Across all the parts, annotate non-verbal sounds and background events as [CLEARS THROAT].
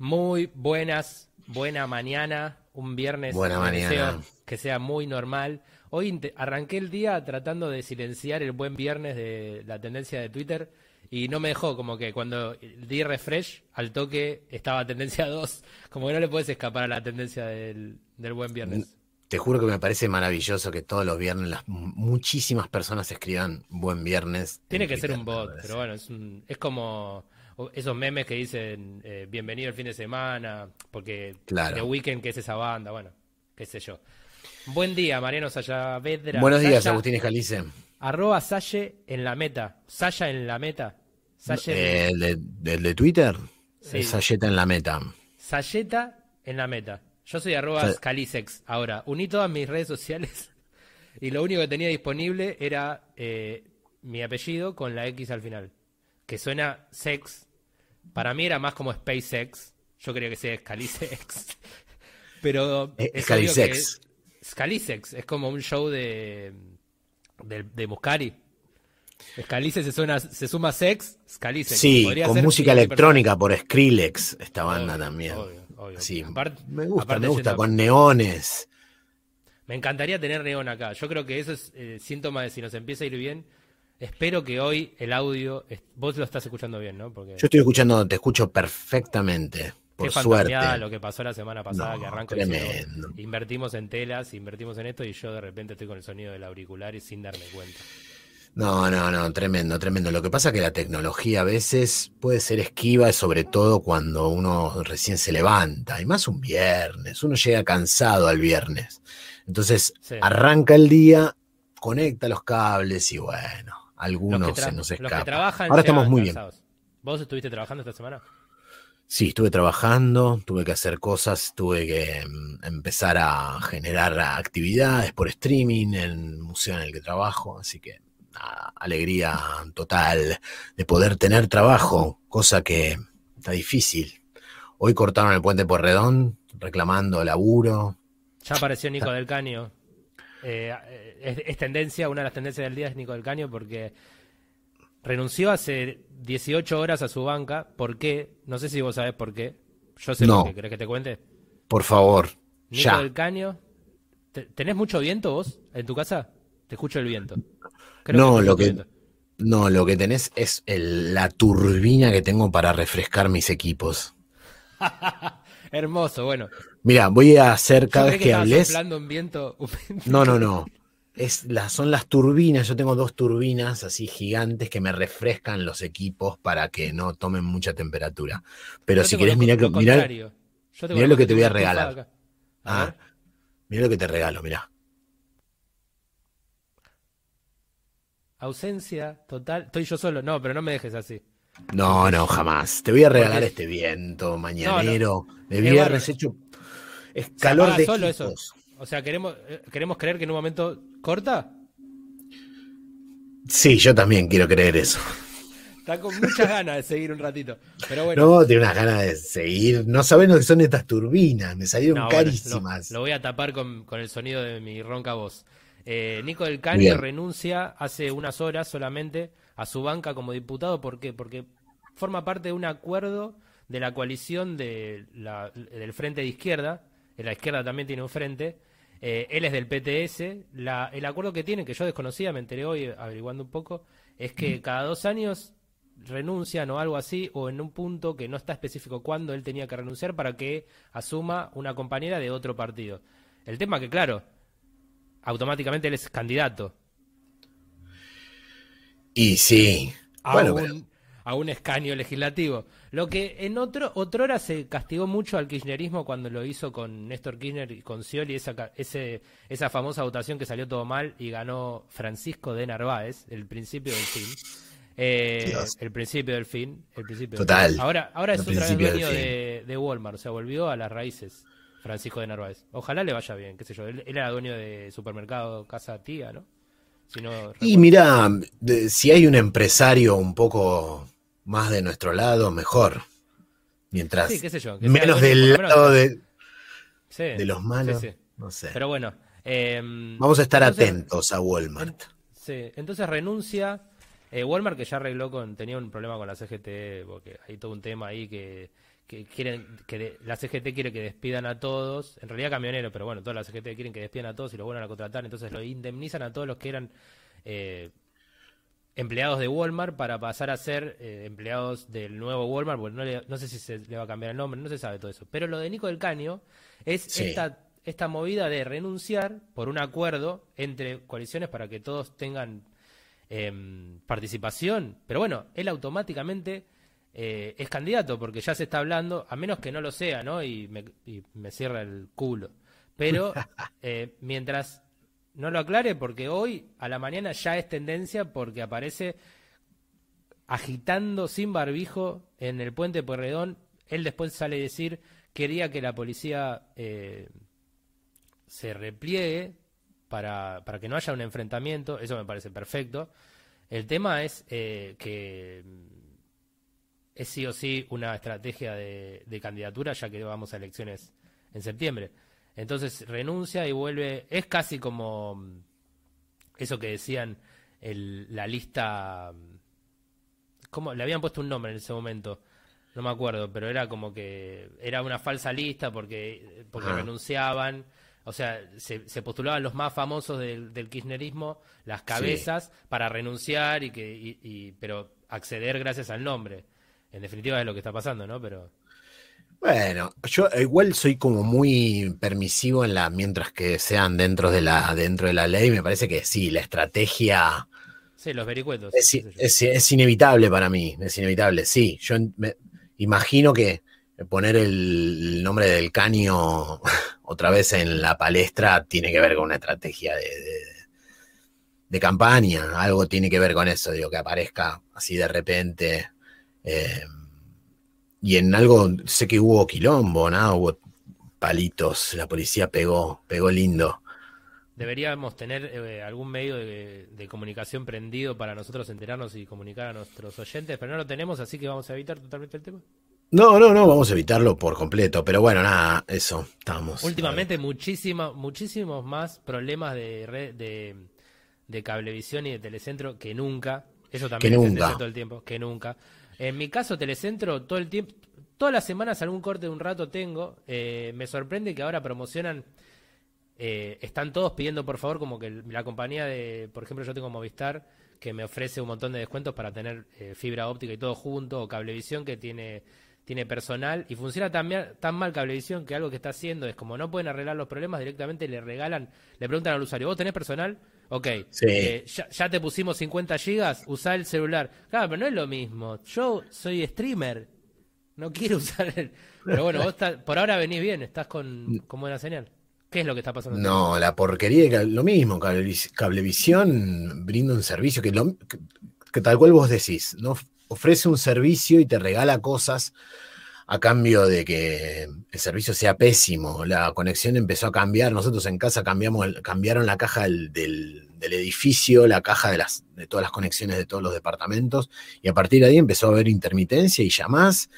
Muy buenas, buena mañana, un viernes Buena que mañana. deseo que sea muy normal. Hoy arranqué el día tratando de silenciar el buen viernes de la tendencia de Twitter y no me dejó, como que cuando di refresh, al toque estaba tendencia [LAUGHS] 2, como que no le puedes escapar a la tendencia del, del buen viernes. Te juro que me parece maravilloso que todos los viernes las muchísimas personas escriban buen viernes. Tiene en que ser un bot, pero bueno, es, un- es como esos memes que dicen eh, bienvenido el fin de semana, porque Claro. The Weeknd, que es esa banda, bueno, qué sé yo. Buen día, Mariano Sayavedra. Buenos días, Agustín Escalice. Arroba Salle en la meta. Saya en la meta. Salle, ¿El de, Twitter? Sí. Esa yeta en la meta. Sayeta en la meta. Yo soy arroba Scalisex. Ahora, uní todas mis redes sociales [LAUGHS] y lo único que tenía disponible era eh, mi apellido con la X al final. Que suena sex. Para mí era más como SpaceX. Yo quería que sea Scalisex. [LAUGHS] Pero Eh, Scalisex. Scalisex es como un show de, de, de Muscari. Scalisex se, suena, se suma sex, Scalisex. Sí, con música electrónica por Skrillex, esta banda Obvio, también. obvio, obvio. Sí, Aparte- me gusta, me gusta, con neones. Me encantaría tener neón acá. Yo creo que eso es eh, síntoma de si nos empieza a ir bien. Espero que hoy el audio. Vos lo estás escuchando bien, ¿no? Porque Yo estoy escuchando, te escucho perfectamente, por suerte. lo que pasó la semana pasada, No, que tremendo. diciendo, invertimos en telas, invertimos en esto, y yo de repente estoy con el sonido del auricular y sin darme cuenta. No, no, no, tremendo, tremendo. Lo que pasa es que la tecnología a veces puede ser esquiva, sobre todo cuando uno recién se levanta, y más un viernes, uno llega cansado al viernes. Entonces Sí. arranca el día, conecta los cables y bueno, algunos se nos los que escapa. trabajan. Ahora estamos muy bien. ¿Vos estuviste trabajando esta semana? Sí, estuve trabajando, tuve que hacer cosas, tuve que mm, empezar a generar actividades por streaming en el museo en el que trabajo, así que nada, alegría total de poder tener trabajo, cosa que está difícil. Hoy cortaron el puente por Redón, reclamando laburo. Ya apareció Nico del Caño. Eh, es, es tendencia, una de las tendencias del día es Nico del Caño porque renunció hace 18 horas a su banca. ¿Por qué? No sé si vos sabés por qué. Yo sé No. por qué. ¿Querés que te cuente? Por favor, Nico ya. del Caño. ¿te- ¿Tenés mucho viento vos en tu casa? Te escucho el viento. Creo No, te lo que- viento. No, lo que tenés es el- la turbina que tengo para refrescar mis equipos. [LAUGHS] Hermoso, bueno. Mira, voy a hacer cada vez que, que hables. soplando un viento. un viento- No, no, [LAUGHS] no. Es la- son las turbinas. Yo tengo dos turbinas así gigantes que me refrescan los equipos para que no tomen mucha temperatura. Pero Yo si querés, mirá, que, lo mirá, lo que te voy a regalar. Ah, mirá lo que te regalo, mirá. Ausencia total. Estoy yo solo. No, pero no me dejes así. No, no, jamás. Te voy a regalar este viento mañanero de Es viernes hecho. Es calor de solo eso. O sea, queremos, eh, queremos creer que en un momento corta. Sí, yo también quiero creer eso. Está con muchas ganas de seguir un ratito. Pero bueno. No, tengo unas ganas de seguir. No saben lo que son estas turbinas. Me salieron no, bueno, carísimas. lo, voy a tapar con, con el sonido de mi ronca voz. Eh, Nico del Caño renuncia hace unas horas solamente a su banca como diputado. ¿Por qué? Porque forma parte de un acuerdo de la coalición de la- del Frente de Izquierda. La izquierda también tiene un frente. Eh, él es del PTS. La- el acuerdo que tiene, que yo desconocía, me enteré hoy averiguando un poco, es que cada dos años renuncian o algo así, o en un punto que no está específico cuándo él tenía que renunciar para que asuma una compañera de otro partido. El tema que, claro, automáticamente él es candidato Y sí. a, Bueno, un, pero- a un escaño legislativo. Lo que en otro otrora se castigó mucho al kirchnerismo cuando lo hizo con Néstor Kirchner y con Scioli, esa, ese, esa famosa votación que salió todo mal y ganó Francisco de Narváez, el principio del fin. Eh, el principio del fin. El principio Total. fin. Ahora, ahora es otra vez dueño de, de Walmart, o sea, volvió a las raíces. Francisco de Narváez. Ojalá le vaya bien, qué sé yo. Él, él era dueño de supermercado Casa Tía, ¿no? Si no Y mira, de- si hay un empresario un poco más de nuestro lado, mejor. Mientras Sí, qué sé yo. que menos del lado de, Sí, de los malos, sí, no sé. Pero bueno. eh, Vamos a estar entonces- atentos a Walmart. Sí, entonces renuncia. eh, Walmart que ya arregló con. tenía un problema con la CGT, porque hay todo un tema ahí que, que quieren que la CGT quiere que despidan a todos, en realidad camioneros, pero bueno, todas las CGT quieren que despidan a todos y los vuelvan a contratar, entonces lo indemnizan a todos los que eran eh, empleados de Walmart para pasar a ser eh, empleados del nuevo Walmart, porque no, no, sé si se le va a cambiar el nombre, no se sabe todo eso. Pero lo de Nico del Caño es esta, esta movida de renunciar por un acuerdo entre coaliciones para que todos tengan em, participación. Pero bueno, él automáticamente eh, es candidato porque ya se está hablando, a menos que no lo sea, ¿no? Y me, y me cierra el culo. Pero [LAUGHS] eh, mientras no lo aclare porque hoy a la mañana ya es tendencia porque aparece agitando sin barbijo en el puente Pueyrredón. Él después sale a decir quería que la policía eh, se repliegue para, para, que no haya un enfrentamiento. Eso me parece perfecto. El tema es eh, que es sí o sí una estrategia de, de candidatura ya que vamos a elecciones en septiembre. Entonces renuncia y vuelve. Es casi como mm, eso que decían la lista. Mm, ¿Cómo? Le habían puesto un nombre en ese momento. No me acuerdo, pero era como que era una falsa lista porque, porque renunciaban. O sea, se, postulaban los más famosos del, kirchnerismo, las cabezas, para renunciar y que, pero acceder gracias al nombre. En definitiva es lo que está pasando, ¿no? Pero bueno, yo igual soy como muy permisivo en la, mientras que sean dentro de la, dentro de la ley, me parece que sí, la estrategia. Sí, los vericuetos. Es, inevitable para mí, es inevitable, sí. Yo me, imagino que poner el nombre del caño [LAUGHS] otra vez en la palestra tiene que ver con una estrategia de, de, campaña, algo tiene que ver con eso, digo, que aparezca así de repente. Eh, y en algo, sé que hubo quilombo, ¿no? Hubo palitos, la policía pegó, pegó lindo. Deberíamos tener eh, algún medio de, comunicación prendido para nosotros enterarnos y comunicar a nuestros oyentes, pero no lo tenemos, así que vamos a evitar totalmente el tema. No, no, no, vamos a evitarlo por completo, pero bueno, nada, eso, estamos. Últimamente muchísima, muchísimos más problemas de, red, de, de cablevisión y de telecentro que nunca. Eso también que nunca. todo el tiempo, que nunca. En mi caso, Telecentro, todo el tiempo, todas las semanas algún corte de un rato tengo. Eh, me sorprende que ahora promocionan, eh, están todos pidiendo por favor, como que la compañía de, por ejemplo, yo tengo Movistar, que me ofrece un montón de descuentos para tener eh, fibra óptica y todo junto, o Cablevisión que tiene tiene personal y funciona tan, tan mal Cablevisión que algo que está haciendo es como no pueden arreglar los problemas, directamente le regalan, le preguntan al usuario, ¿vos tenés personal? Ok, eh, ya, te pusimos 50 gigas, usa el celular. Claro, pero no es lo mismo. Yo soy streamer, no quiero [LAUGHS] usar el... Pero bueno, vos por ahora venís bien, estás con, buena señal. ¿Qué es lo que está pasando? No, la porquería, lo mismo, Cablevisión brinda un servicio que, que, tal cual vos decís, no ofrece un servicio y te regala cosas a cambio de que el servicio sea pésimo. La conexión empezó a cambiar. Nosotros en casa cambiamos, cambiaron la caja del, edificio, la caja de, de todas las conexiones de todos los departamentos. Y a partir de ahí empezó a haber intermitencia y llamás.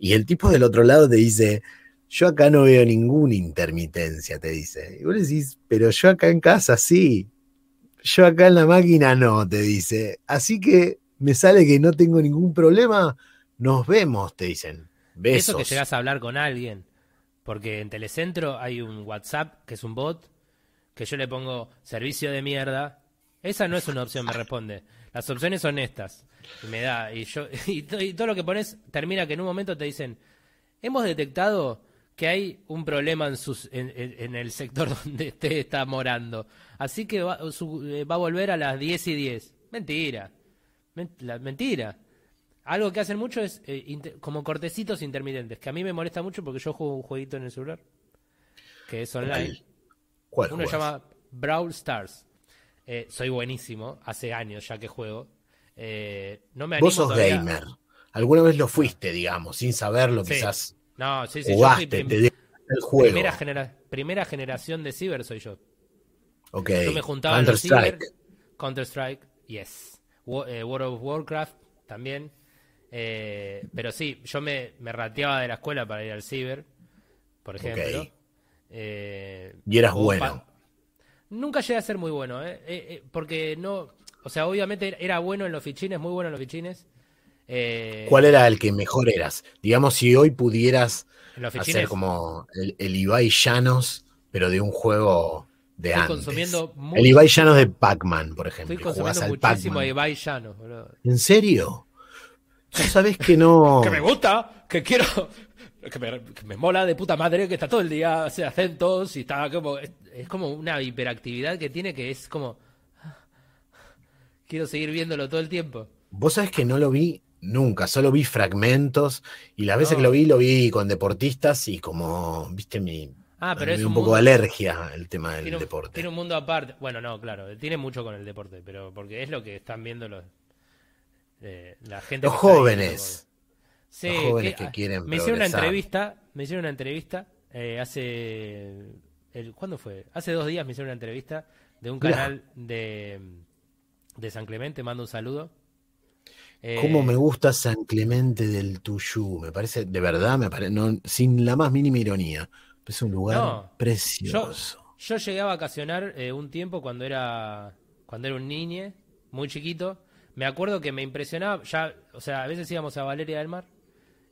Y el tipo del otro lado te dice, yo acá no veo ninguna intermitencia, te dice. Y vos decís, pero yo acá en casa sí. Yo acá en la máquina no, te dice. Así que me sale que no tengo ningún problema. Nos vemos, te dicen. Eso que llegas a hablar con alguien. Porque en Telecentro hay un WhatsApp que es un bot que yo le pongo servicio de mierda. Esa no es una opción, me responde. Las opciones son estas. Y me da. Y, yo, [LAUGHS] y, todo lo que pones termina que en un momento te dicen: Hemos detectado que hay un problema en, sus, en, el sector [LAUGHS] donde usted está morando. Así que va, eh, va, a volver a las 10 y 10. Mentira. mentira. Algo que hacen mucho es eh, como cortecitos intermitentes, que a mí me molesta mucho porque yo juego un jueguito en el celular, que es online. Uno se llama Brawl Stars. Eh, soy buenísimo, hace años ya que juego. Eh, no me Vos sos gamer. Alguna vez lo fuiste, digamos, sin saberlo, quizás. No, sí, sí. Jugaste, el juego. Primera, primera generación de Ciber soy yo. Ok. Yo me juntaba Counter Strike. Counter Strike, yes. World of Warcraft también. Eh, pero sí, yo me, me, rateaba de la escuela para ir al ciber, por ejemplo. Eh, y eras bueno. Nunca llegué a ser muy bueno, ¿eh? porque no. O sea, obviamente era bueno en los fichines, muy bueno en los fichines. Eh, ¿Cuál era el que mejor eras? Digamos, si hoy pudieras hacer como el, el Ibai Llanos, pero de un juego de estoy antes. consumiendo mucho, El Ibai Llanos de Pac-Man, por ejemplo. estoy consumiendo muchísimo a. Ibai Llanos, boludo. ¿En serio? Tú sabes que no. Que me gusta, que quiero, que me, que me mola de puta madre, que está todo el día, hace acentos y está como, es, es como una hiperactividad que tiene que es como, quiero seguir viéndolo todo el tiempo. Vos sabés que no lo vi nunca, solo vi fragmentos y las veces que lo vi, lo vi con deportistas y como, viste, mi. Ah, pero me es dio un poco mundo- de alergia el tema del Tiene un, deporte. tiene un mundo aparte. Bueno, no, claro, tiene mucho con el deporte, pero porque es lo que están viendo los eh, la gente Los que jóvenes. Sí, Los jóvenes que quieren me hicieron una entrevista, me hicieron una entrevista eh, hace el, ¿cuándo fue? Hace dos días me hicieron una entrevista de un canal de de San Clemente, mando un saludo. Eh, Cómo me gusta San Clemente del Tuyú, me parece, de verdad, me parece, no, sin la más mínima ironía. Es un lugar No, precioso. Yo llegué a vacacionar eh, un tiempo cuando era cuando era un niño, muy chiquito. Me acuerdo que me impresionaba, ya, o sea, a veces íbamos a Valeria del Mar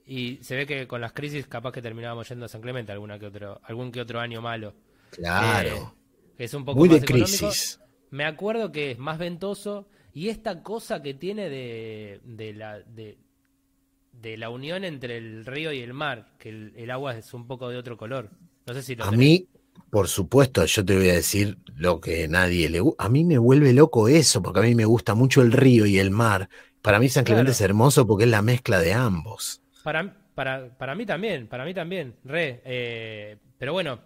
y se ve que con las crisis capaz que terminábamos yendo a San Clemente alguna que otro, algún que otro año malo. Claro. Eh, que es un poco Muy de más económico. crisis. Me acuerdo que es más ventoso y esta cosa que tiene de, de la de, de la unión entre el río y el mar, que el, el agua es un poco de otro color. No sé si lo A tenés. mí, por supuesto, yo te voy a decir lo que nadie le gusta. A mí me vuelve loco eso, porque a mí me gusta mucho el río y el mar. Para mí San Clemente Claro. es hermoso porque es la mezcla de ambos. Para, para, para mí también, para mí también, re. eh, pero bueno,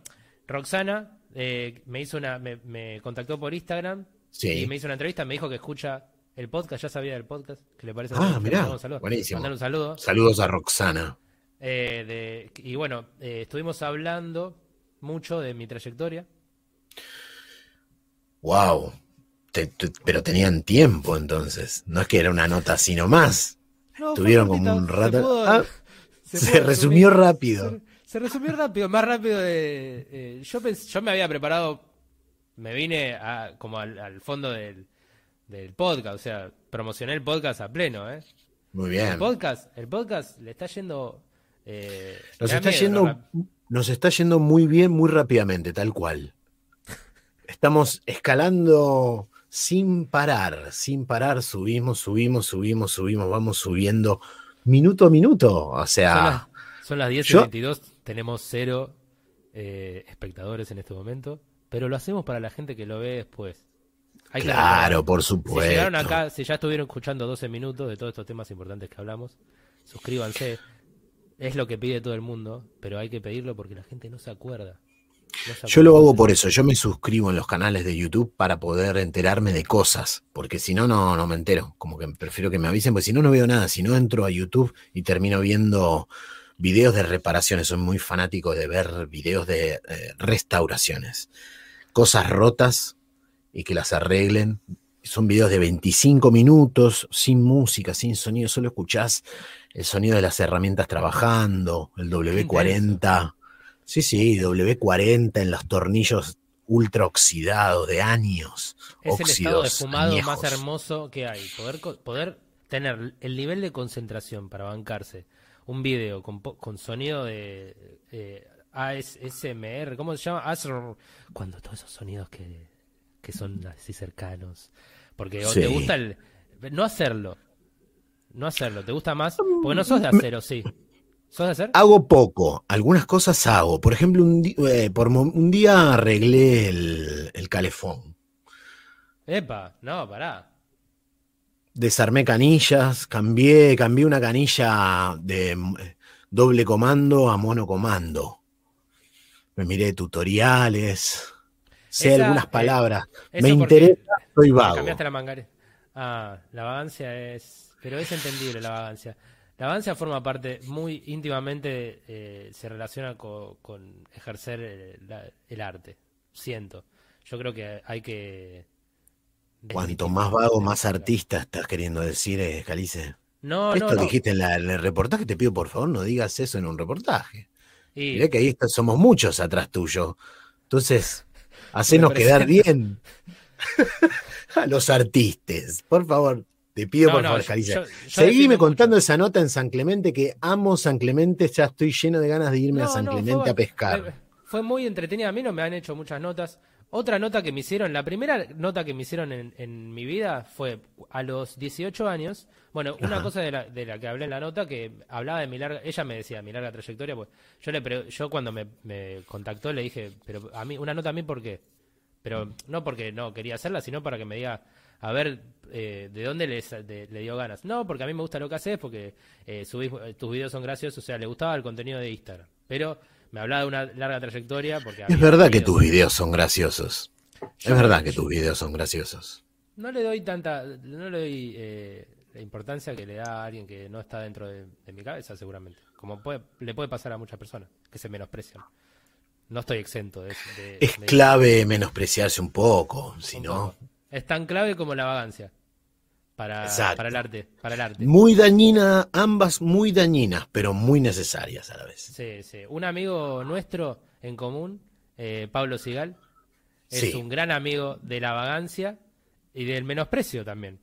Roxana eh, me hizo una, me, me contactó por Instagram Sí. y me hizo una entrevista, me dijo que escucha el podcast, ya sabía del podcast, que le parece. Ah, mirá, un saludo. buenísimo. Mandar un saludo. Saludos a Roxana. Eh, de- y bueno, estuvimos hablando mucho de mi trayectoria. Wow. pero tenían tiempo entonces. No es que era una nota así nomás. No, fue Tuvieron como un se rato. pudo- Ah, se se pudo resumió resumir. rápido. Se, se resumió rápido, más rápido de... eh, yo, pens- yo me había preparado, me vine a, como al, al fondo del, del podcast, o sea, promocioné el podcast a pleno, ¿eh? Muy El bien. podcast, el podcast le está yendo... eh, Nos está miedo, yendo, ¿no? Nos está yendo muy bien, muy rápidamente, tal cual. Estamos escalando sin parar, sin parar, subimos, subimos, subimos, subimos, vamos subiendo minuto a minuto. O Son sea, las, son las 10 y yo- 22, tenemos cero eh, espectadores en este momento, pero lo hacemos para la gente que lo ve después. Hay que claro, por Si supuesto. llegaron acá, si ya estuvieron escuchando 12 minutos de todos estos temas importantes que hablamos, suscríbanse. Es lo que pide todo el mundo, pero hay que pedirlo porque la gente no se acuerda. No se Yo lo hago por eso, yo me suscribo en los canales de YouTube para poder enterarme de cosas, porque si no, no, no me entero, como que prefiero que me avisen, porque si no, no veo nada, si no entro a YouTube y termino viendo videos de reparaciones, soy muy fanático de ver videos de eh, restauraciones, cosas rotas y que las arreglen. Son videos de 25 minutos, sin música, sin sonido, solo escuchás el sonido de las herramientas trabajando, el W40. Sí, sí, W40 en los tornillos ultra oxidados de años. Es el estado de fumado añejos. más hermoso que hay. Poder, poder tener el nivel de concentración para bancarse un video con, con sonido de eh, ASMR, ¿cómo se llama? ASR, cuando todos esos sonidos que, que son así cercanos. Porque o Sí. te gusta el... No hacerlo. No hacerlo. ¿Te gusta más? Porque no sos de hacer, ¿o sí? ¿Sos de hacer? Hago poco, algunas cosas hago. Por ejemplo, un, eh, por mo- un día arreglé el, el calefón. Epa, no, pará. Desarmé canillas, cambié, cambié una canilla de eh, doble comando a monocomando. Me miré tutoriales, sé Esa, algunas eh, palabras. Eso Me interesa, soy vago. Cambiaste la mangare. Ah, la vagancia es... Pero es entendible la vagancia. La vagancia forma parte muy íntimamente, eh, se relaciona co- con, ejercer eh, la- el arte. Siento. Yo creo que hay que... Cuanto más vago, más artista estás queriendo decir, eh, Calice. No, Esto no, no. dijiste en, la- en el reportaje, te pido por favor no digas eso en un reportaje. Y- Mirá que ahí está- somos muchos atrás tuyo. Entonces, hacenos quedar bien a los artistas. Por favor, Te pido No, por no, favor, yo Seguime contando mucho. esa nota en San Clemente, que amo San Clemente, ya estoy lleno de ganas de irme a San Clemente fue, a pescar. Fue muy entretenida. A mí no me han hecho muchas notas. Otra nota que me hicieron, la primera nota que me hicieron en, en mi vida fue a los 18 años. Bueno, una Ajá. cosa de la, de la que hablé en la nota que hablaba de mi larga, ella me decía mi larga trayectoria, pues yo le pre- yo cuando me, me contactó le dije, pero a mí una nota a mí por qué? Pero no porque no quería hacerla, sino para que me diga a ver eh, de dónde le, sa- de- le dio ganas. No, porque a mí me gusta lo que haces, porque eh, subís, tus videos son graciosos, o sea, le gustaba el contenido de Instagram. Pero me hablaba de una larga trayectoria porque Es verdad que tus videos son graciosos. Yo- Es verdad que tus videos son graciosos. No le doy tanta, no le doy eh, la importancia que le da a alguien que no está dentro de, de mi cabeza, seguramente. Como puede, le puede pasar a muchas personas que se menosprecian. No estoy exento de, de- Es de- clave menospreciarse un poco, si no. Es tan clave como la vagancia para, para el arte, para el arte. Muy dañina, ambas muy dañinas, pero muy necesarias a la vez. Sí, sí. Un amigo nuestro en común, eh, Pablo Sigal, es Sí. un gran amigo de la vagancia y del menosprecio también.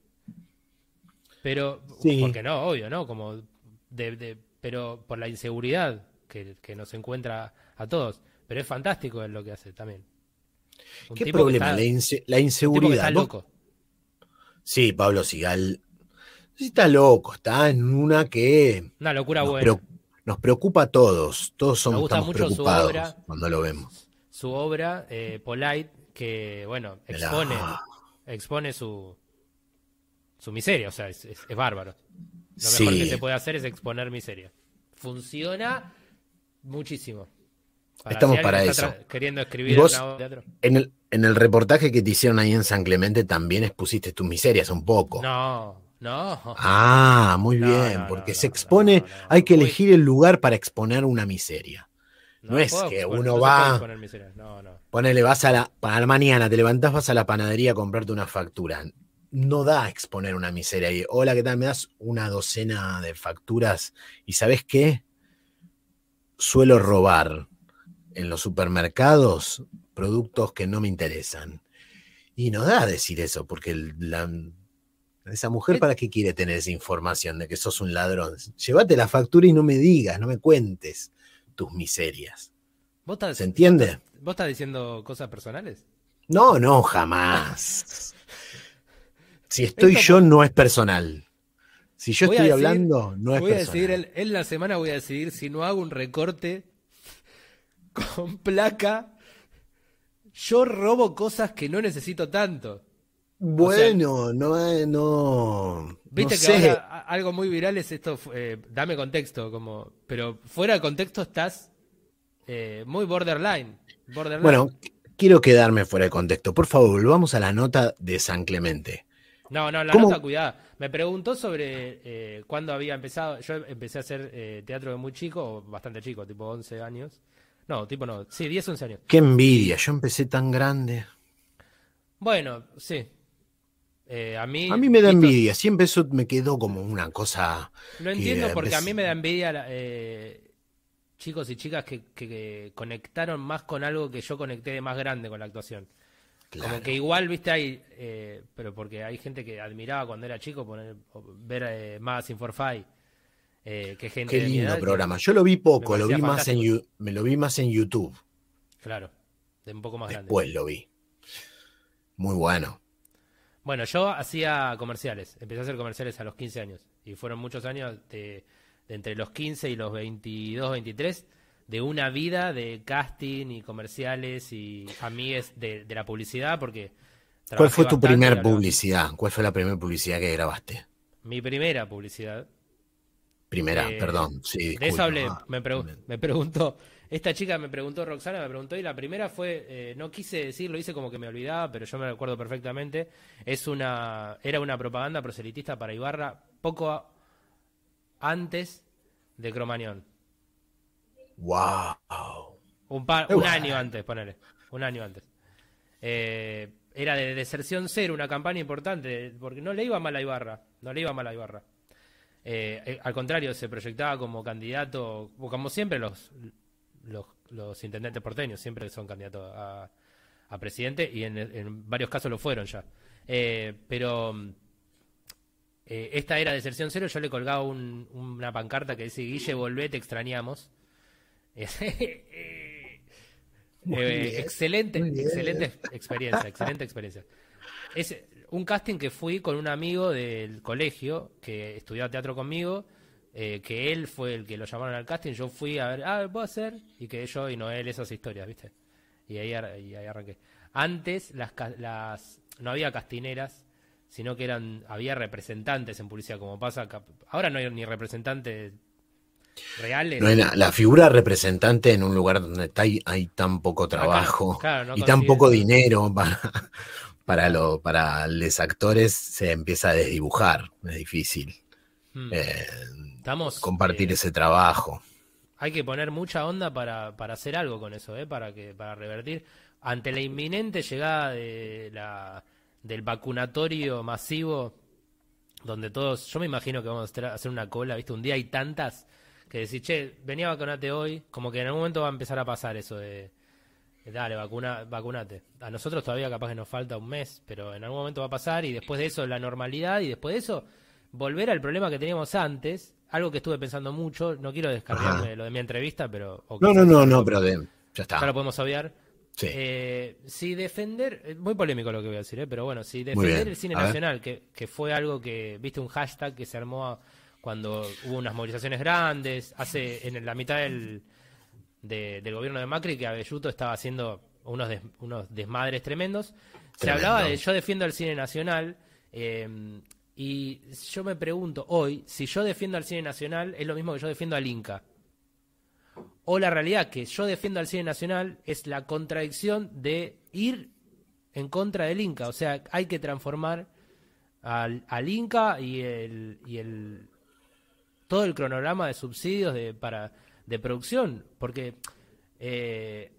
Pero, Sí. porque no, obvio, ¿no? Como de, de- pero por la inseguridad que, que nos encuentra a todos. Pero es fantástico en lo que hace también. Un ¿Qué que problema? está- la, inse- la un tipo que inseguridad. está loco. Sí, Pablo Sigal. Está loco, está en una que Una locura nos, buena. nos preocupa a todos. Todos somos gusta estamos mucho su preocupados obra. cuando lo vemos. Su obra, eh, Polite, que, bueno, La- expone, expone su, su miseria. O sea, es, es- es bárbaro. Lo mejor Sí. que se puede hacer es exponer miseria. Funciona muchísimo. Estamos si para eso. queriendo ¿Y escribir vos? en una obra de teatro. En el, en el reportaje que te hicieron ahí en San Clemente también expusiste tus miserias un poco. No, no. Ah, muy No, bien, no, porque no, se expone, hay que elegir el lugar para exponer una miseria. no es puedo que uno va-. Ponele, vas a la, para la mañana, te levantás, vas a la panadería a comprarte una factura. No da exponer una miseria y, hola, ¿qué tal? ¿Me das una docena de facturas? ¿Y sabes qué? Suelo robar en los supermercados productos que no me interesan. Y no da decir eso, porque la- esa mujer. ¿para qué quiere tener esa información de que sos un ladrón? Llévate la factura y no me digas, no me cuentes tus miserias. ¿Vos estás, ¿Se entiende? ¿Vos estás diciendo cosas personales? No, no, jamás. [LAUGHS] Si estoy Esto- yo, no es personal. Si yo Voy a estoy hablando, no es voy a personal. decidir, en, en la semana voy a decidir si no hago un recorte con placa. Yo robo cosas que no necesito tanto. Bueno, no, eh, no. Viste no que sé. ahora algo muy viral es esto, eh, dame contexto, como, pero fuera de contexto estás eh, muy borderline. borderline. Bueno, quiero quedarme fuera de contexto. Por favor, volvamos a la nota de San Clemente. No, no, la ¿Cómo? nota, cuidada. Me preguntó sobre eh, cuándo había empezado. Yo empecé a hacer eh, teatro de muy chico, bastante chico, tipo 11 años. No, tipo no, sí, 10, 11 años. Qué envidia, yo empecé tan grande. Bueno, sí. Eh, a mí, A mí me da envidia, siempre eso me quedó como una cosa. Lo entiendo que porque a mí me da envidia eh, chicos y chicas que, que- que conectaron más con algo que yo conecté de más grande con la actuación. Claro. Como que igual, viste, hay, eh, pero porque hay gente que admiraba cuando era chico poner, ver eh, más Inforfy, eh, que gente Qué de mi lindo edad programa. Yo lo vi poco, me lo vi más en, me lo vi más en YouTube. Claro, de un poco más grande. Después lo vi. Muy bueno. Bueno, yo hacía comerciales, empecé a hacer comerciales a los 15 años y fueron muchos años de, de entre los 15 y los 22, 23 de una vida de casting y comerciales y amigues de, de la publicidad porque ¿Cuál fue tu bastante y primer hablaba- publicidad? ¿Cuál fue la primera publicidad que grabaste? Mi primera publicidad. Primera, Eh, perdón. Sí, De eso hablé. Ah, Me, pregu- me preguntó, esta chica me preguntó, Roxana me preguntó, y la primera fue, eh, no quise decirlo, hice como que me olvidaba, pero yo me recuerdo perfectamente. Es una, era una propaganda proselitista para Ibarra poco a- antes de Cromañón. Wow. Un, par, un año antes, ponele. Un año antes. Eh, era de deserción cero, una campaña importante, porque no le iba mal a Ibarra. No le iba mal a Ibarra. Eh, eh, al contrario, se proyectaba como candidato, como siempre los, los, los intendentes porteños, siempre son candidatos a, a presidente y en, en varios casos lo fueron ya. Eh, pero eh, esta era de Deserción Cero, yo le colgaba una pancarta que dice, Guille, volvé, te extrañamos. [LAUGHS] Eh, excelente, excelente experiencia, excelente experiencia. Es un casting que fui con un amigo del colegio que estudió teatro conmigo, eh, que él fue el que lo llamaron al casting, yo fui a ver, ah, ¿puedo hacer? Y que yo y Noel esas historias, ¿viste? Y ahí, y ahí arranqué. Antes las, las no había castineras sino que eran había representantes en publicidad, como pasa ahora no hay ni representantes reales. No la, figura representante en un lugar donde hay, hay tan poco trabajo y tan poco dinero para, para, lo, para los actores se empieza a desdibujar, es difícil. Hmm. Eh, compartir eh, ese trabajo. Hay que poner mucha onda para, para hacer algo con eso, ¿eh? para, que, para revertir. Ante la inminente llegada de la del vacunatorio masivo, donde todos, yo me imagino que vamos a hacer una cola, ¿viste? Un día hay tantas que decir, che, venía a vacunarte hoy, como que en algún momento va a empezar a pasar eso de, dale, vacuna, vacunate. A nosotros todavía capaz que nos falta un mes, pero en algún momento va a pasar y después de eso la normalidad y después de eso volver al problema que teníamos antes, algo que estuve pensando mucho, no quiero descargarme lo de mi entrevista, pero... no, no, no, no, pero de, ya está. Ya lo podemos obviar. Eh, si defender, eh, muy polémico lo que voy a decir, eh, pero bueno, si defender el cine nacional, que, que, fue algo que, viste, un hashtag que se armó cuando hubo unas movilizaciones grandes, hace en la mitad del, del gobierno de Macri, que Abelluto estaba haciendo unos, unos desmadres tremendos, se hablaba de yo defiendo el cine nacional, y yo me pregunto hoy, si yo defiendo al cine nacional, es lo mismo que yo defiendo al Inca. O la realidad que yo defiendo al cine nacional es la contradicción de ir en contra del Inca. O sea, hay que transformar al, Inca y el, y el todo el cronograma de subsidios de, para, de producción. Porque eh,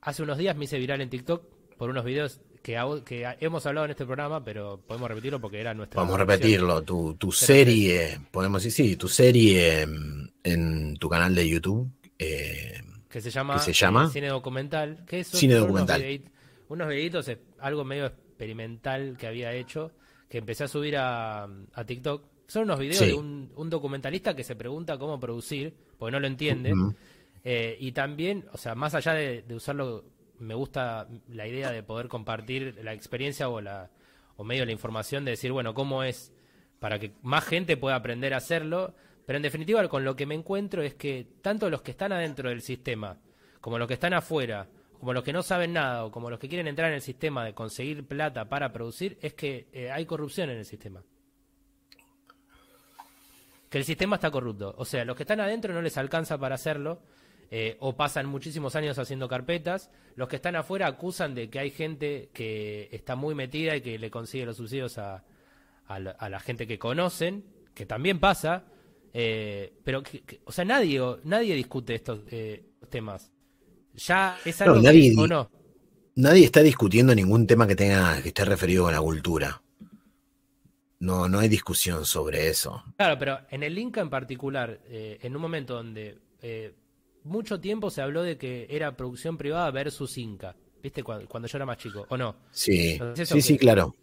hace unos días me hice viral en TikTok por unos videos que, que hemos hablado en este programa, pero podemos repetirlo porque era nuestra. Vamos a repetirlo. Tu, tu serie, podemos decir, sí, tu serie en tu canal de YouTube eh, que se llama, se llama? Eh, cine documental. Que cine documental. Unos, videitos, algo medio experimental que había hecho, que empecé a subir a, TikTok. Son unos videos de un, documentalista que se pregunta cómo producir, porque no lo entiende. Eh, y también, o sea, más allá de, usarlo, me gusta la idea de poder compartir la experiencia o la o medio la información de decir, bueno, cómo es para que más gente pueda aprender a hacerlo pero en definitiva, con lo que me encuentro es que tanto los que están adentro del sistema, como los que están afuera, como los que no saben nada, o como los que quieren entrar en el sistema de conseguir plata para producir, es que eh, hay corrupción en el sistema. Que el sistema está corrupto. O sea, los que están adentro no les alcanza para hacerlo, eh, o pasan muchísimos años haciendo carpetas. Los que están afuera acusan de que hay gente que está muy metida y que le consigue los subsidios a, a la gente que conocen, que también pasa, eh, pero, o sea, nadie, nadie discute estos eh, temas. ¿Ya es algo nadie, o no? Nadie está discutiendo ningún tema que tenga que esté referido a la cultura. No, no hay discusión sobre eso. Claro, pero en el Inca en particular, eh, en un momento donde mucho tiempo se habló de que era producción privada versus Inca, ¿viste? Cuando, yo era más chico, ¿o no? Sí, sí, sí, claro.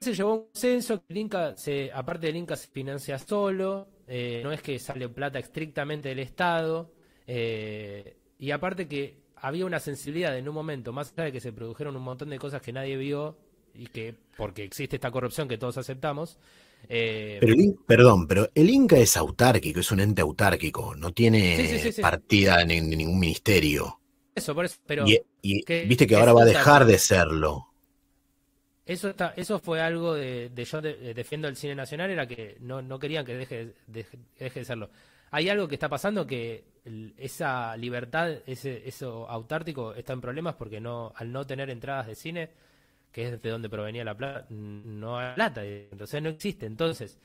Se llevó un censo, el Inca, se, aparte del Inca, se financia solo, eh, no es que sale plata estrictamente del Estado, eh, y aparte que había una sensibilidad en un momento, más allá de que se produjeron un montón de cosas que nadie vio y que, porque existe esta corrupción que todos aceptamos. Eh, pero perdón, pero el Inca es autárquico, es un ente autárquico, no tiene partida en, ningún ministerio. Eso, por eso, pero. Y, viste que ahora va a dejar de serlo. Eso está, eso fue algo de, yo defiendo el cine nacional, era que no, no querían que deje, deje, de serlo. Hay algo que está pasando que esa libertad, ese, eso autártico está en problemas porque no, al no tener entradas de cine, que es de donde provenía la plata, no hay plata, entonces no existe. Entonces,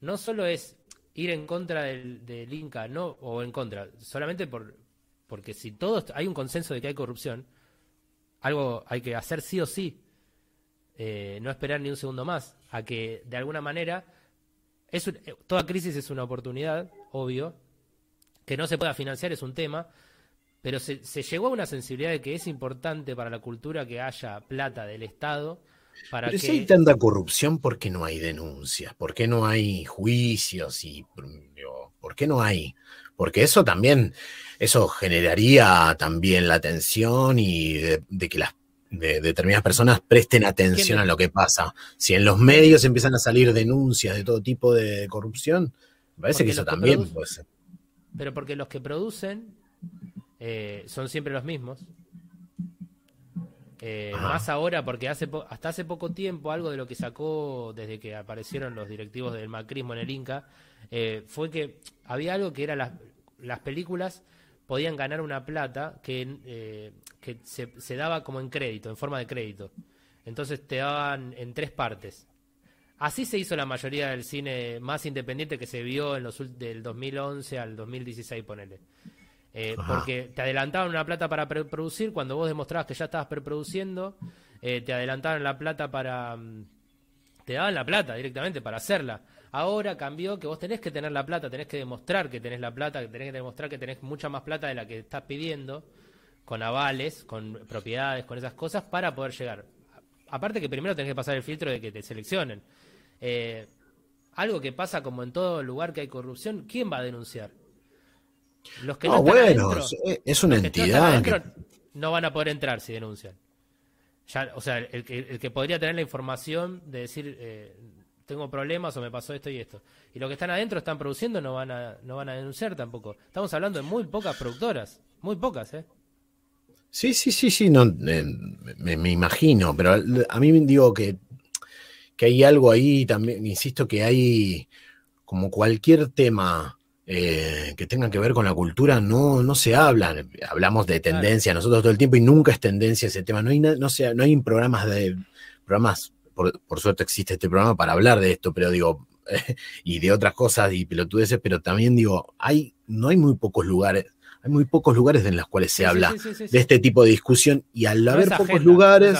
no solo es ir en contra del, Inca, no, o en contra, solamente por, porque si todos hay un consenso de que hay corrupción, algo hay que hacer sí o sí eh, no esperar ni un segundo más, a que de alguna manera, es eh, toda crisis es una oportunidad, obvio, que no se pueda financiar es un tema, pero se, llegó a una sensibilidad de que es importante para la cultura que haya plata del Estado para Pero que... si hay tanta corrupción, ¿por qué no hay denuncias? ¿Por qué no hay juicios? Y, digo, ¿Por qué no hay? Porque eso también, eso generaría también la atención y de, de que las de determinadas personas presten atención a lo que pasa. Si en los medios empiezan a salir denuncias de todo tipo de corrupción, me parece Porque que eso que también producen- puede ser. Pero porque los que producen eh, son siempre los mismos. Eh, más ahora, porque hace po- hasta hace poco tiempo, algo de lo que sacó desde que aparecieron los directivos del macrismo en el Inca, eh, fue que había algo que era las, las películas podían ganar una plata que, eh, que se, se daba como en crédito, en forma de crédito. Entonces te daban en tres partes. Así se hizo la mayoría del cine más independiente que se vio en los del 2011 al 2016, ponele. Eh, porque te adelantaban una plata para preproducir cuando vos demostrabas que ya estabas preproduciendo, eh, te adelantaban la plata para... mm, Te daban la plata directamente para hacerla. Ahora cambió que vos tenés que tener la plata, tenés que demostrar que tenés la plata, que tenés que demostrar que tenés mucha más plata de la que estás pidiendo, con avales, con propiedades, con esas cosas, para poder llegar. Aparte que primero tenés que pasar el filtro de que te seleccionen. Eh, algo que pasa como en todo lugar que hay corrupción, ¿quién va a denunciar? Los que no, No, bueno, adentro, es, una entidad. que- no van a poder entrar si denuncian. Ya, o sea, el que, el que podría tener la información de decir eh, tengo problemas o me pasó esto y esto. Y los que están adentro están produciendo no van a no van a denunciar tampoco. Estamos hablando de muy pocas productoras, muy pocas, ¿eh? Sí, sí, sí, sí, no, eh, me, me imagino, pero a mí me digo que, que hay algo ahí también, insisto que hay como cualquier tema eh, que tenga que ver con la cultura, no, no se habla, hablamos de tendencia nosotros todo el tiempo y nunca es tendencia ese tema, no hay, no sé, no hay programas de, programas, por, por suerte existe este programa para hablar de esto, pero digo, [LAUGHS] y de otras cosas y pelotudeces, pero también digo, hay, no hay muy pocos lugares, hay muy pocos lugares en los cuales se Sí, habla sí, sí, de este tipo de discusión y al No haber pocos agenda, lugares,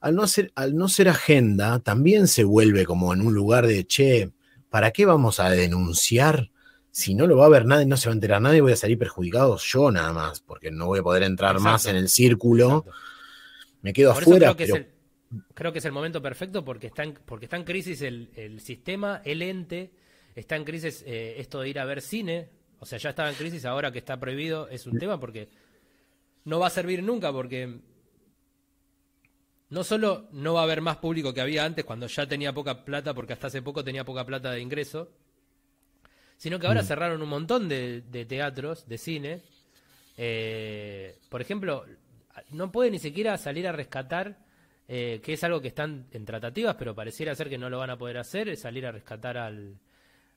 al no ser, al no ser agenda, también se vuelve como en un lugar de che, ¿para qué vamos a denunciar? Si no lo va a ver nadie, no se va a enterar nadie, voy a salir perjudicado yo nada más, porque no voy a poder entrar Exacto. más en el círculo, Exacto. me quedo Por afuera, creo que, pero es el, creo que es el momento perfecto porque está en, porque está en crisis el, el sistema, el ente, está en crisis eh, esto de ir a ver cine, o sea, ya estaba en crisis, ahora que está prohibido es un tema porque no va a servir nunca porque no solo no va a haber más público que había antes cuando ya tenía poca plata, porque hasta hace poco tenía poca plata de ingreso, sino que ahora cerraron un montón de, de teatros, de cine. Eh, por ejemplo, no puede ni siquiera salir a rescatar, eh, que es algo que están en tratativas, pero pareciera ser que no lo van a poder hacer, es salir a rescatar al,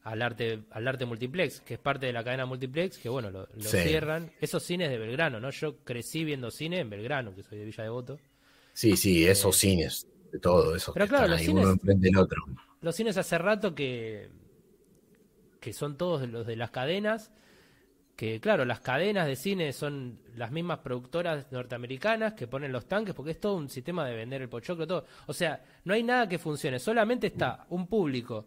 al arte al arte multiplex, que es parte de la cadena multiplex, que bueno, lo, lo Sí. cierran. Esos cines de Belgrano, ¿no? Yo crecí viendo cine en Belgrano, que soy de Villa Devoto. sí, sí, esos cines, de todo eso, Pero que claro, están los ahí cines- uno enfrente del otro. Los cines hace rato que, que son todos los de las cadenas, que claro, las cadenas de cine son las mismas productoras norteamericanas que ponen los tanques, porque es todo un sistema de vender el pochoclo, todo. O sea, no hay nada que funcione, solamente está un público.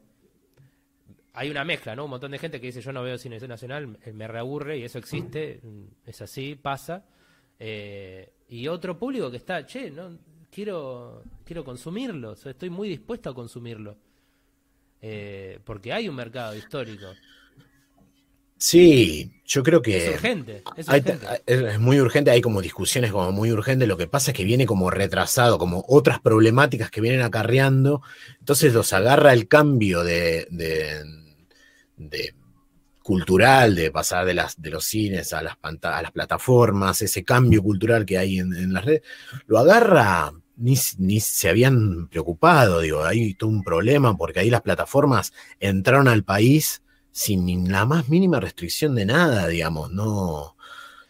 Hay una mezcla, ¿no? Un montón de gente que dice yo no veo cine nacional, me- me reaburre y eso existe, mm, es así, pasa. Eh, y otro público que está, che, no quiero quiero consumirlo, estoy muy dispuesto a consumirlo. Eh, porque hay un mercado histórico. Sí, yo creo que... Es urgente, es urgente. muy urgente, hay como discusiones como muy urgentes, lo que pasa es que viene como retrasado, como otras problemáticas que vienen acarreando, entonces los agarra el cambio de, de- de cultural, de pasar de, las, de los cines a las, panta- a las plataformas, ese cambio cultural que hay en, en las redes, lo agarra, ni, ni se habían preocupado, digo, hay todo un problema porque ahí las plataformas entraron al país sin ni la más mínima restricción de nada, digamos, no,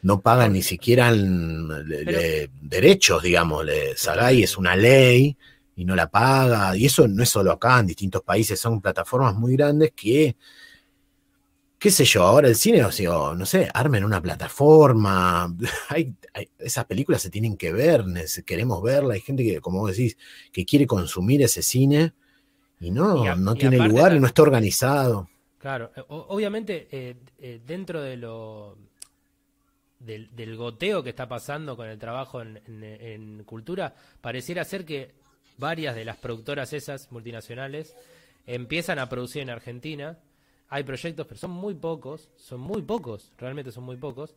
no pagan ni siquiera el- le- Pero- le- derechos, digamos, le, Sagay es una ley y no la paga, y eso no es solo acá, en distintos países son plataformas muy grandes que, qué sé yo, ahora el cine, o sea, no sé, armen una plataforma, [LAUGHS] hay, hay- esas películas se tienen que ver, queremos verla, hay gente que, como vos decís, que quiere consumir ese cine y no, Y a- no y tiene lugar y no está organizado. Claro, eh, obviamente eh, eh, dentro de lo del, del goteo que está pasando con el trabajo en, en- en cultura, pareciera ser que varias de las productoras esas multinacionales empiezan a producir en Argentina. Hay proyectos, pero son muy pocos, son muy pocos, realmente son muy pocos.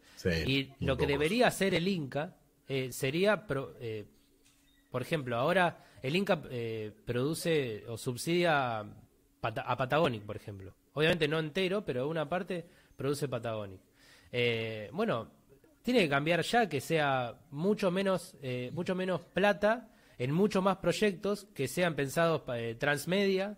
y lo que debería hacer el Inca eh, sería, eh, por ejemplo, ahora el Inca eh, produce o subsidia a Patagonic, por ejemplo. Obviamente no entero, pero una parte produce Patagonic. bueno, tiene que cambiar ya que sea mucho menos, mucho menos plata en mucho más proyectos que sean pensados transmedia,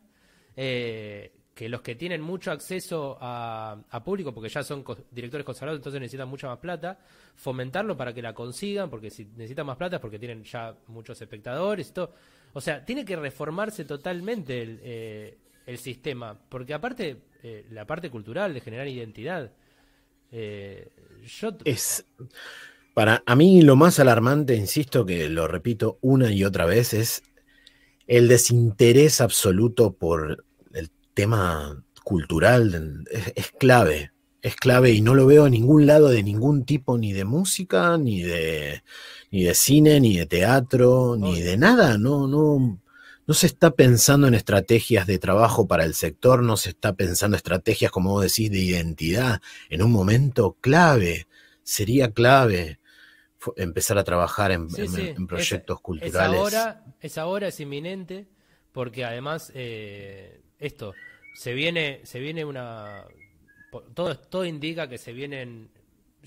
que los que tienen mucho acceso a, público, porque ya son directores consagrados, entonces necesitan mucha más plata, fomentarlo para que la consigan, porque si necesitan más plata es porque tienen ya muchos espectadores y todo. O sea, tiene que reformarse totalmente el, eh, sistema, porque aparte, eh, la parte cultural de generar identidad, eh. Es... Para a mí lo más alarmante, insisto que lo repito una y otra vez, es el desinterés absoluto por tema cultural es, clave, es clave y no lo veo a ningún lado de ningún tipo, ni de música, ni de, ni de cine, ni de teatro, ni de nada, no, no, no se está pensando en estrategias de trabajo para el sector, no se está pensando estrategias, como vos decís, de identidad en un momento clave, sería clave empezar a trabajar en, proyectos culturales. Es ahora, es ahora, es inminente, porque además eh, esto, se viene, se viene una, todo, todo indica que se vienen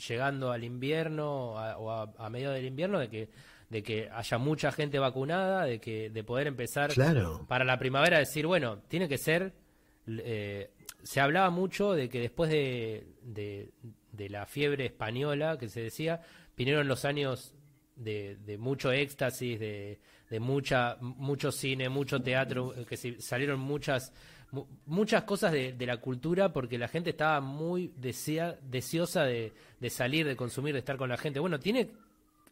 llegando al invierno o a, a medio del invierno de que de que haya mucha gente vacunada, de que de poder empezar para la primavera decir, bueno, tiene que ser eh, se hablaba mucho de que después de, de, de, la fiebre española que se decía, vinieron los años de, de mucho éxtasis, de, de mucha, mucho cine, mucho teatro, que salieron muchas, muchas cosas de, la cultura porque la gente estaba muy desea, deseosa de, salir, de consumir, de estar con la gente. Bueno, tiene,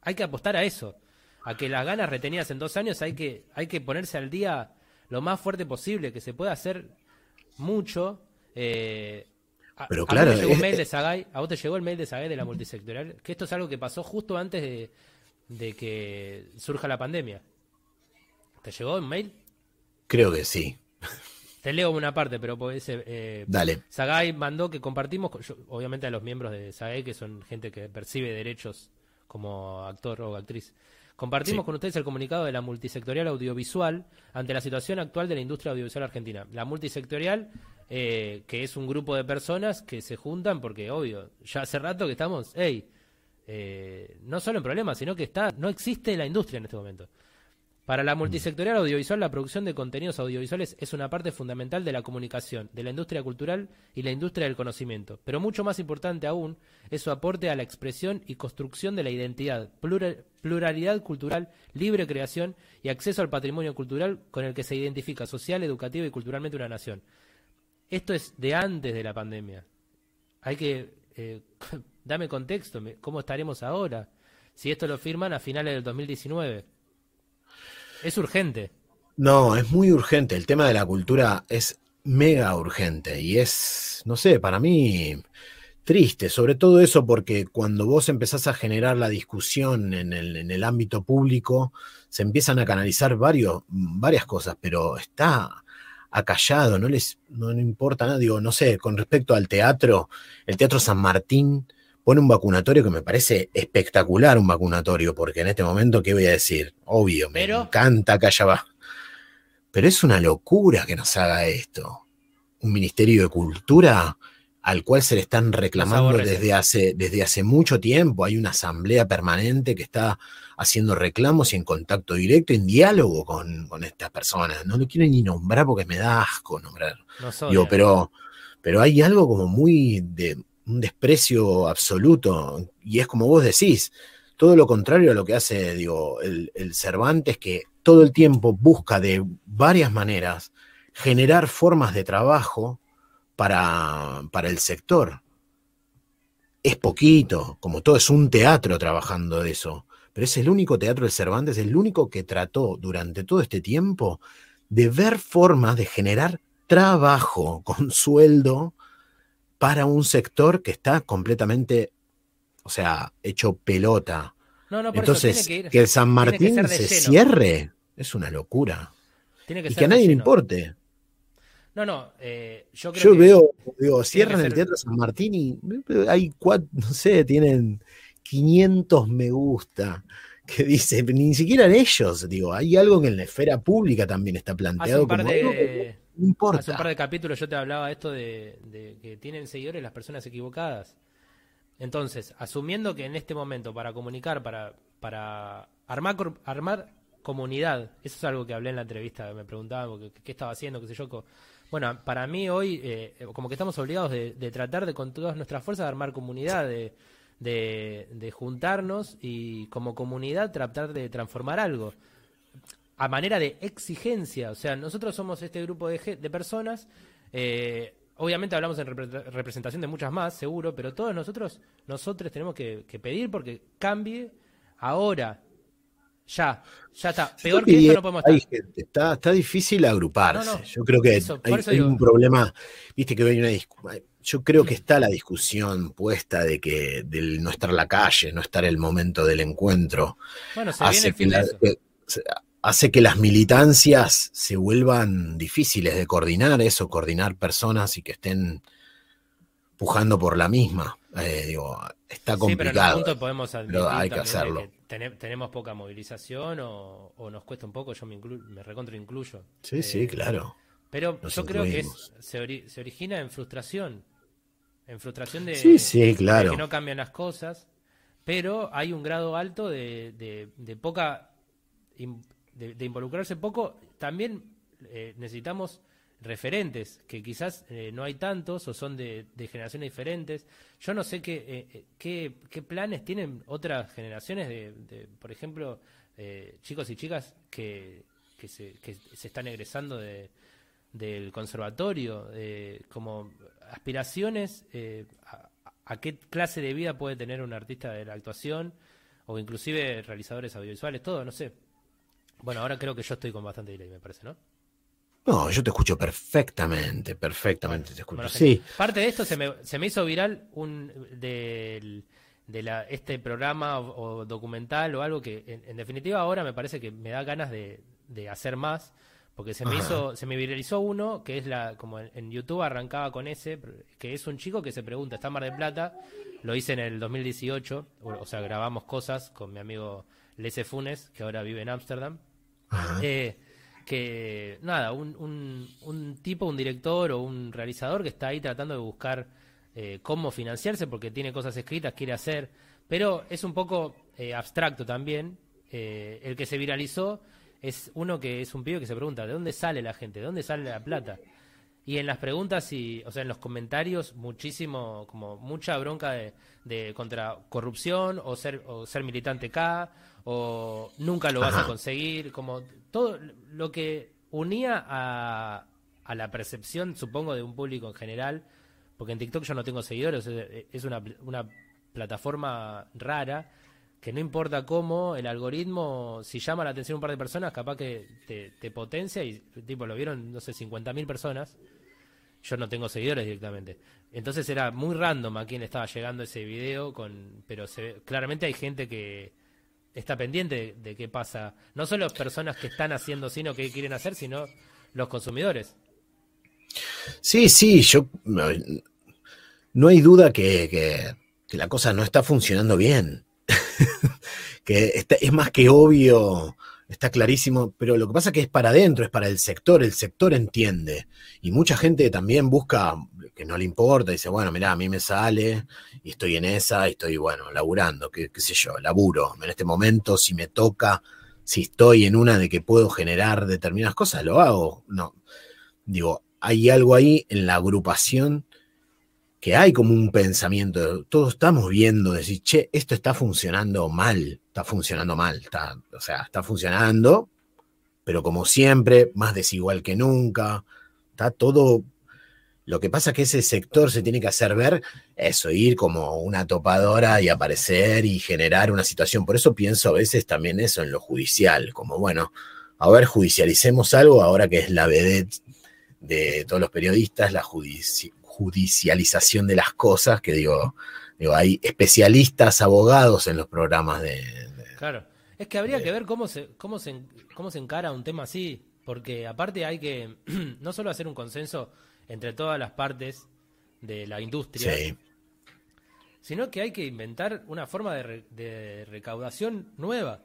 hay que apostar a eso, a que las ganas retenidas en dos años hay que, hay que ponerse al día lo más fuerte posible, que se pueda hacer mucho. Eh, Pero claro, a, vos te llegó mail de Sagay, a vos te llegó el mail de Sagay de la multisectorial, que esto es algo que pasó justo antes de, de que surja la pandemia. ¿Te llegó un mail? Creo que sí. Te leo una parte, pero pues, eh, Dale. Sagay mandó que compartimos, obviamente a los miembros de Sagay, que son gente que percibe derechos como actor o actriz. Compartimos con ustedes el comunicado de la multisectorial audiovisual ante la situación actual de la industria audiovisual argentina. La multisectorial, eh, que es un grupo de personas que se juntan porque, obvio, ya hace rato que estamos, hey, eh, no solo en problemas, sino que está, no existe la industria en este momento. Para la multisectorial audiovisual, la producción de contenidos audiovisuales es una parte fundamental de la comunicación, de la industria cultural y la industria del conocimiento. Pero mucho más importante aún es su aporte a la expresión y construcción de la identidad, pluralidad cultural, libre creación y acceso al patrimonio cultural con el que se identifica social, educativo y culturalmente una nación. Esto es de antes de la pandemia. Hay que... Eh, [LAUGHS] dame contexto, ¿cómo estaremos ahora? Si esto lo firman a finales del 2019. Es urgente. No, es muy urgente. El tema de la cultura es mega urgente y es, no sé, para mí triste, sobre todo eso porque cuando vos empezás a generar la discusión en el, ámbito público, se empiezan a canalizar varios, varias cosas, pero está acallado, no les no, no importa nada. Digo, no sé, con respecto al teatro, el Teatro San Martín pone un vacunatorio que me parece espectacular, un vacunatorio, porque en este momento, ¿qué voy a decir? Obvio, me encanta que haya va. Pero es una locura que nos haga esto. Un Ministerio de Cultura al cual se le están reclamando desde hace, desde hace mucho tiempo. Hay una asamblea permanente que está haciendo reclamos y en contacto directo, en diálogo con, estas personas. No lo quiero ni nombrar porque me da asco nombrar. Digo, pero, pero hay algo como muy de, un desprecio absoluto. Y es como vos decís, todo lo contrario a lo que hace, digo, el, Cervantes, que todo el tiempo busca de varias maneras generar formas de trabajo para, para el sector. Es poquito, como todo es un teatro trabajando eso, pero es el único teatro del Cervantes, el único que trató durante todo este tiempo de ver formas de generar trabajo con sueldo para un sector que está completamente, o sea, hecho pelota. Entonces, que, el San Martín se cierre. Es una locura. Tiene que y que a nadie le importe. No, no, eh, yo creo Yo que veo, digo, cierran el Teatro San Martín y hay cuatro, no sé, tienen 500 me gusta. Que dice, ni siquiera ellos, digo, hay algo que en la esfera pública también está hace planteado un par como algo que de importa. hace un par de capítulos yo te hablaba esto de, que tienen seguidores las personas equivocadas. Entonces, asumiendo que en este momento para comunicar, para, para armar, armar comunidad, eso es algo que hablé en la entrevista, me preguntaban qué, estaba haciendo, qué sé yo. Bueno, para mí hoy, eh, como que estamos obligados de, tratar de con todas nuestras fuerzas de armar comunidad, de, de juntarnos y como comunidad tratar de transformar algo a manera de exigencia. O sea, nosotros somos este grupo de, de personas. eh, obviamente hablamos en repre- representación de muchas más, seguro, pero todos nosotros, nosotros tenemos que, que pedir porque cambie ahora. Ya, ya está. Peor que esto no podemos hay estar. gente, está, está difícil agruparse. No, no. Yo creo que Eso, hay, hay un problema, viste que hay una yo creo que está la discusión puesta de que del no estar en la calle, no estar el momento del encuentro, Bueno, se viene el fin de eso. que- hace que las militancias se vuelvan difíciles de coordinar, eso, coordinar personas y que estén pujando por la misma. Eh, digo, está Sí, pero en complicado. podemos admitir hay que hacerlo. que tenemos poca movilización o, o nos cuesta un poco, yo me, inclu- me recontra incluyo. sí, sí, Eh, claro. Pero Nos yo creo que es- se, ori- se origina en frustración. En frustración de, Sí, sí, de claro. que no cambian las cosas. Pero hay un grado alto de, de- de poca. in- de, involucrarse poco. También eh, necesitamos referentes, que quizás eh, no hay tantos o son de, generaciones diferentes. Yo no sé qué, eh, eh, qué, qué planes tienen otras generaciones de, de, por ejemplo, chicos y chicas que, que, se, que se están egresando de, del conservatorio, como aspiraciones a, a qué clase de vida puede tener un artista de la actuación o inclusive realizadores audiovisuales, todo, no sé. Bueno, ahora creo que yo estoy con bastante delay, me parece, ¿no? No, yo te escucho perfectamente, perfectamente te escucho. Bueno, sí, Parte de esto se me, se me hizo viral un del- de la, este programa o, o documental o algo que en, en definitiva ahora me parece que me da ganas de, de hacer más porque se me Ajá. hizo se me viralizó uno que es la como en, en YouTube arrancaba con ese que es un chico que se pregunta está en Mar del Plata lo hice en el 2018 o, o sea grabamos cosas con mi amigo Lese Funes que ahora vive en Ámsterdam. Eh, que nada, un, un, tipo, un director o un realizador que está ahí tratando de buscar eh, cómo financiarse porque tiene cosas escritas, quiere hacer, pero es un poco eh, abstracto también. Eh, el que se viralizó es uno que es un pibe que se pregunta, ¿de dónde sale la gente? ¿De dónde sale la plata? Y en las preguntas y, o sea, en los comentarios, muchísimo, como mucha bronca de, de contra corrupción o ser, o ser militante acá, o nunca lo vas a conseguir, como todo lo que unía a, a la percepción, supongo, de un público en general, porque en TikTok yo no tengo seguidores, es una, una plataforma rara, que no importa cómo, el algoritmo, si llama la atención un par de personas, capaz que te, te potencia y tipo lo vieron, no sé, 50.000 personas. Yo no tengo seguidores directamente. Entonces era muy random a quién estaba llegando ese video, con pero se claramente hay gente que está pendiente de, qué pasa. No solo personas que están haciendo cine o que quieren hacer, sino los consumidores. Sí, sí, yo no, hay duda que, que- la cosa no está funcionando bien. [LAUGHS] que es más que obvio, está clarísimo, pero lo que pasa es que es para adentro, es para el sector, el sector entiende. Y mucha gente también busca que no le importa, dice, bueno, mira, a mí me sale y estoy en esa y estoy, bueno, laburando, qué, qué sé yo, laburo. En este momento, si me toca, si estoy en una de que puedo generar determinadas cosas, lo hago. No, digo, hay algo ahí en la agrupación que hay como un pensamiento, todos estamos viendo, decir, che, esto está funcionando mal, está funcionando mal, está, o sea, está funcionando, pero como siempre, más desigual que nunca, está todo, lo que pasa es que ese sector se tiene que hacer ver, eso, ir como una topadora y aparecer y generar una situación, por eso pienso a veces también eso en lo judicial, como bueno, a ver, judicialicemos algo ahora que es la vedette de todos los periodistas, la judici- judicialización de las cosas, que digo, digo, hay especialistas, abogados en los programas de... de- Claro. Es que habría que ver cómo se, cómo se, cómo se encara un tema así, porque aparte hay que [CLEARS THROAT] no solo hacer un consenso entre todas las partes de la industria, sino que hay que inventar una forma de, recaudación nueva.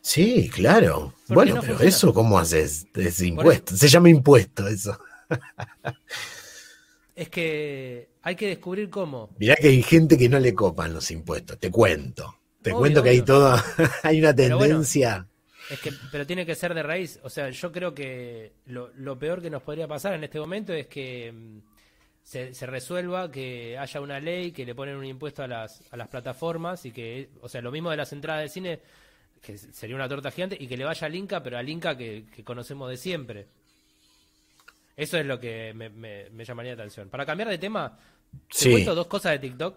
Sí, claro. bueno, pero eso, ¿cómo haces? Es impuesto. Se llama impuesto eso. es que hay que descubrir cómo. Mirá que hay gente que no le copan los impuestos, te cuento. Te cuento que hay todo, [LAUGHS] hay una tendencia. Es que, pero tiene que ser de raíz. O sea, yo creo que lo, peor que nos podría pasar en este momento es que mm, se, resuelva que haya una ley que le ponen un impuesto a las, a las plataformas y que, o sea, lo mismo de las entradas de cine, que sería una torta gigante, y que le vaya al Inca, pero al Inca que, conocemos de siempre. Eso es lo que me, llamaría la atención. Para cambiar de tema, te cuento dos cosas de TikTok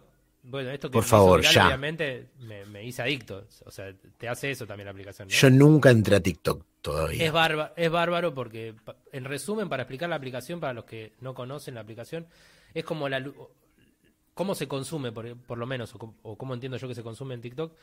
bueno, esto que Por favor, ya. obviamente me, hice adicto. O sea, te hace eso también la aplicación. Yo nunca entré a TikTok todavía. Es, bárbaro, es bárbaro porque, en resumen, para explicar la aplicación, para los que no conocen la aplicación, es como la cómo se consume, por, lo menos, o, cómo entiendo yo que se consume en TikTok.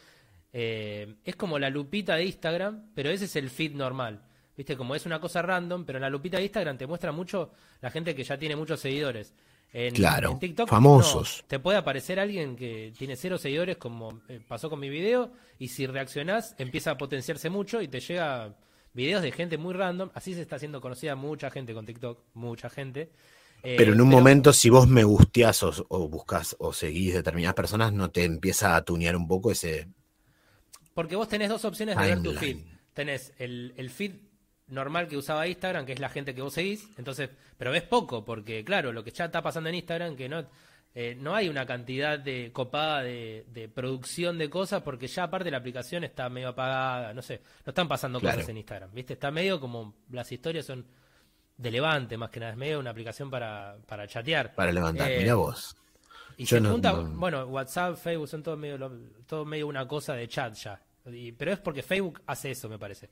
Eh, es como la lupita de Instagram, pero ese es el feed normal. Viste, como es una cosa random, pero en la lupita de Instagram te muestra mucho la gente que ya tiene muchos seguidores. En, claro, TikTok, famosos. te puede aparecer alguien que tiene cero seguidores, como eh, pasó con mi video, y si reaccionás empieza a potenciarse mucho y te llega videos de gente muy random. Así se está haciendo conocida mucha gente con TikTok, mucha gente. Eh, pero en un momento, si vos me gusteás o, o buscas o seguís determinadas personas, ¿no te empieza a tunear un poco ese. Porque vos tenés dos opciones de ver tu feed. Tenés el, el feed normal que usaba Instagram, que es la gente que vos seguís, entonces, pero ves poco, porque claro, lo que ya está pasando en Instagram, que no, eh, no hay una cantidad de copada de, producción de cosas, porque ya aparte la aplicación está medio apagada, no sé, no están pasando cosas en Instagram, ¿viste? Está medio como, las historias son de levante, más que nada, es medio una aplicación para, para chatear. Para levantar, eh, mira vos. Y se junta, bueno, WhatsApp, Facebook son todo medio, todo medio una cosa de chat ya. pero es porque Facebook hace eso, me parece.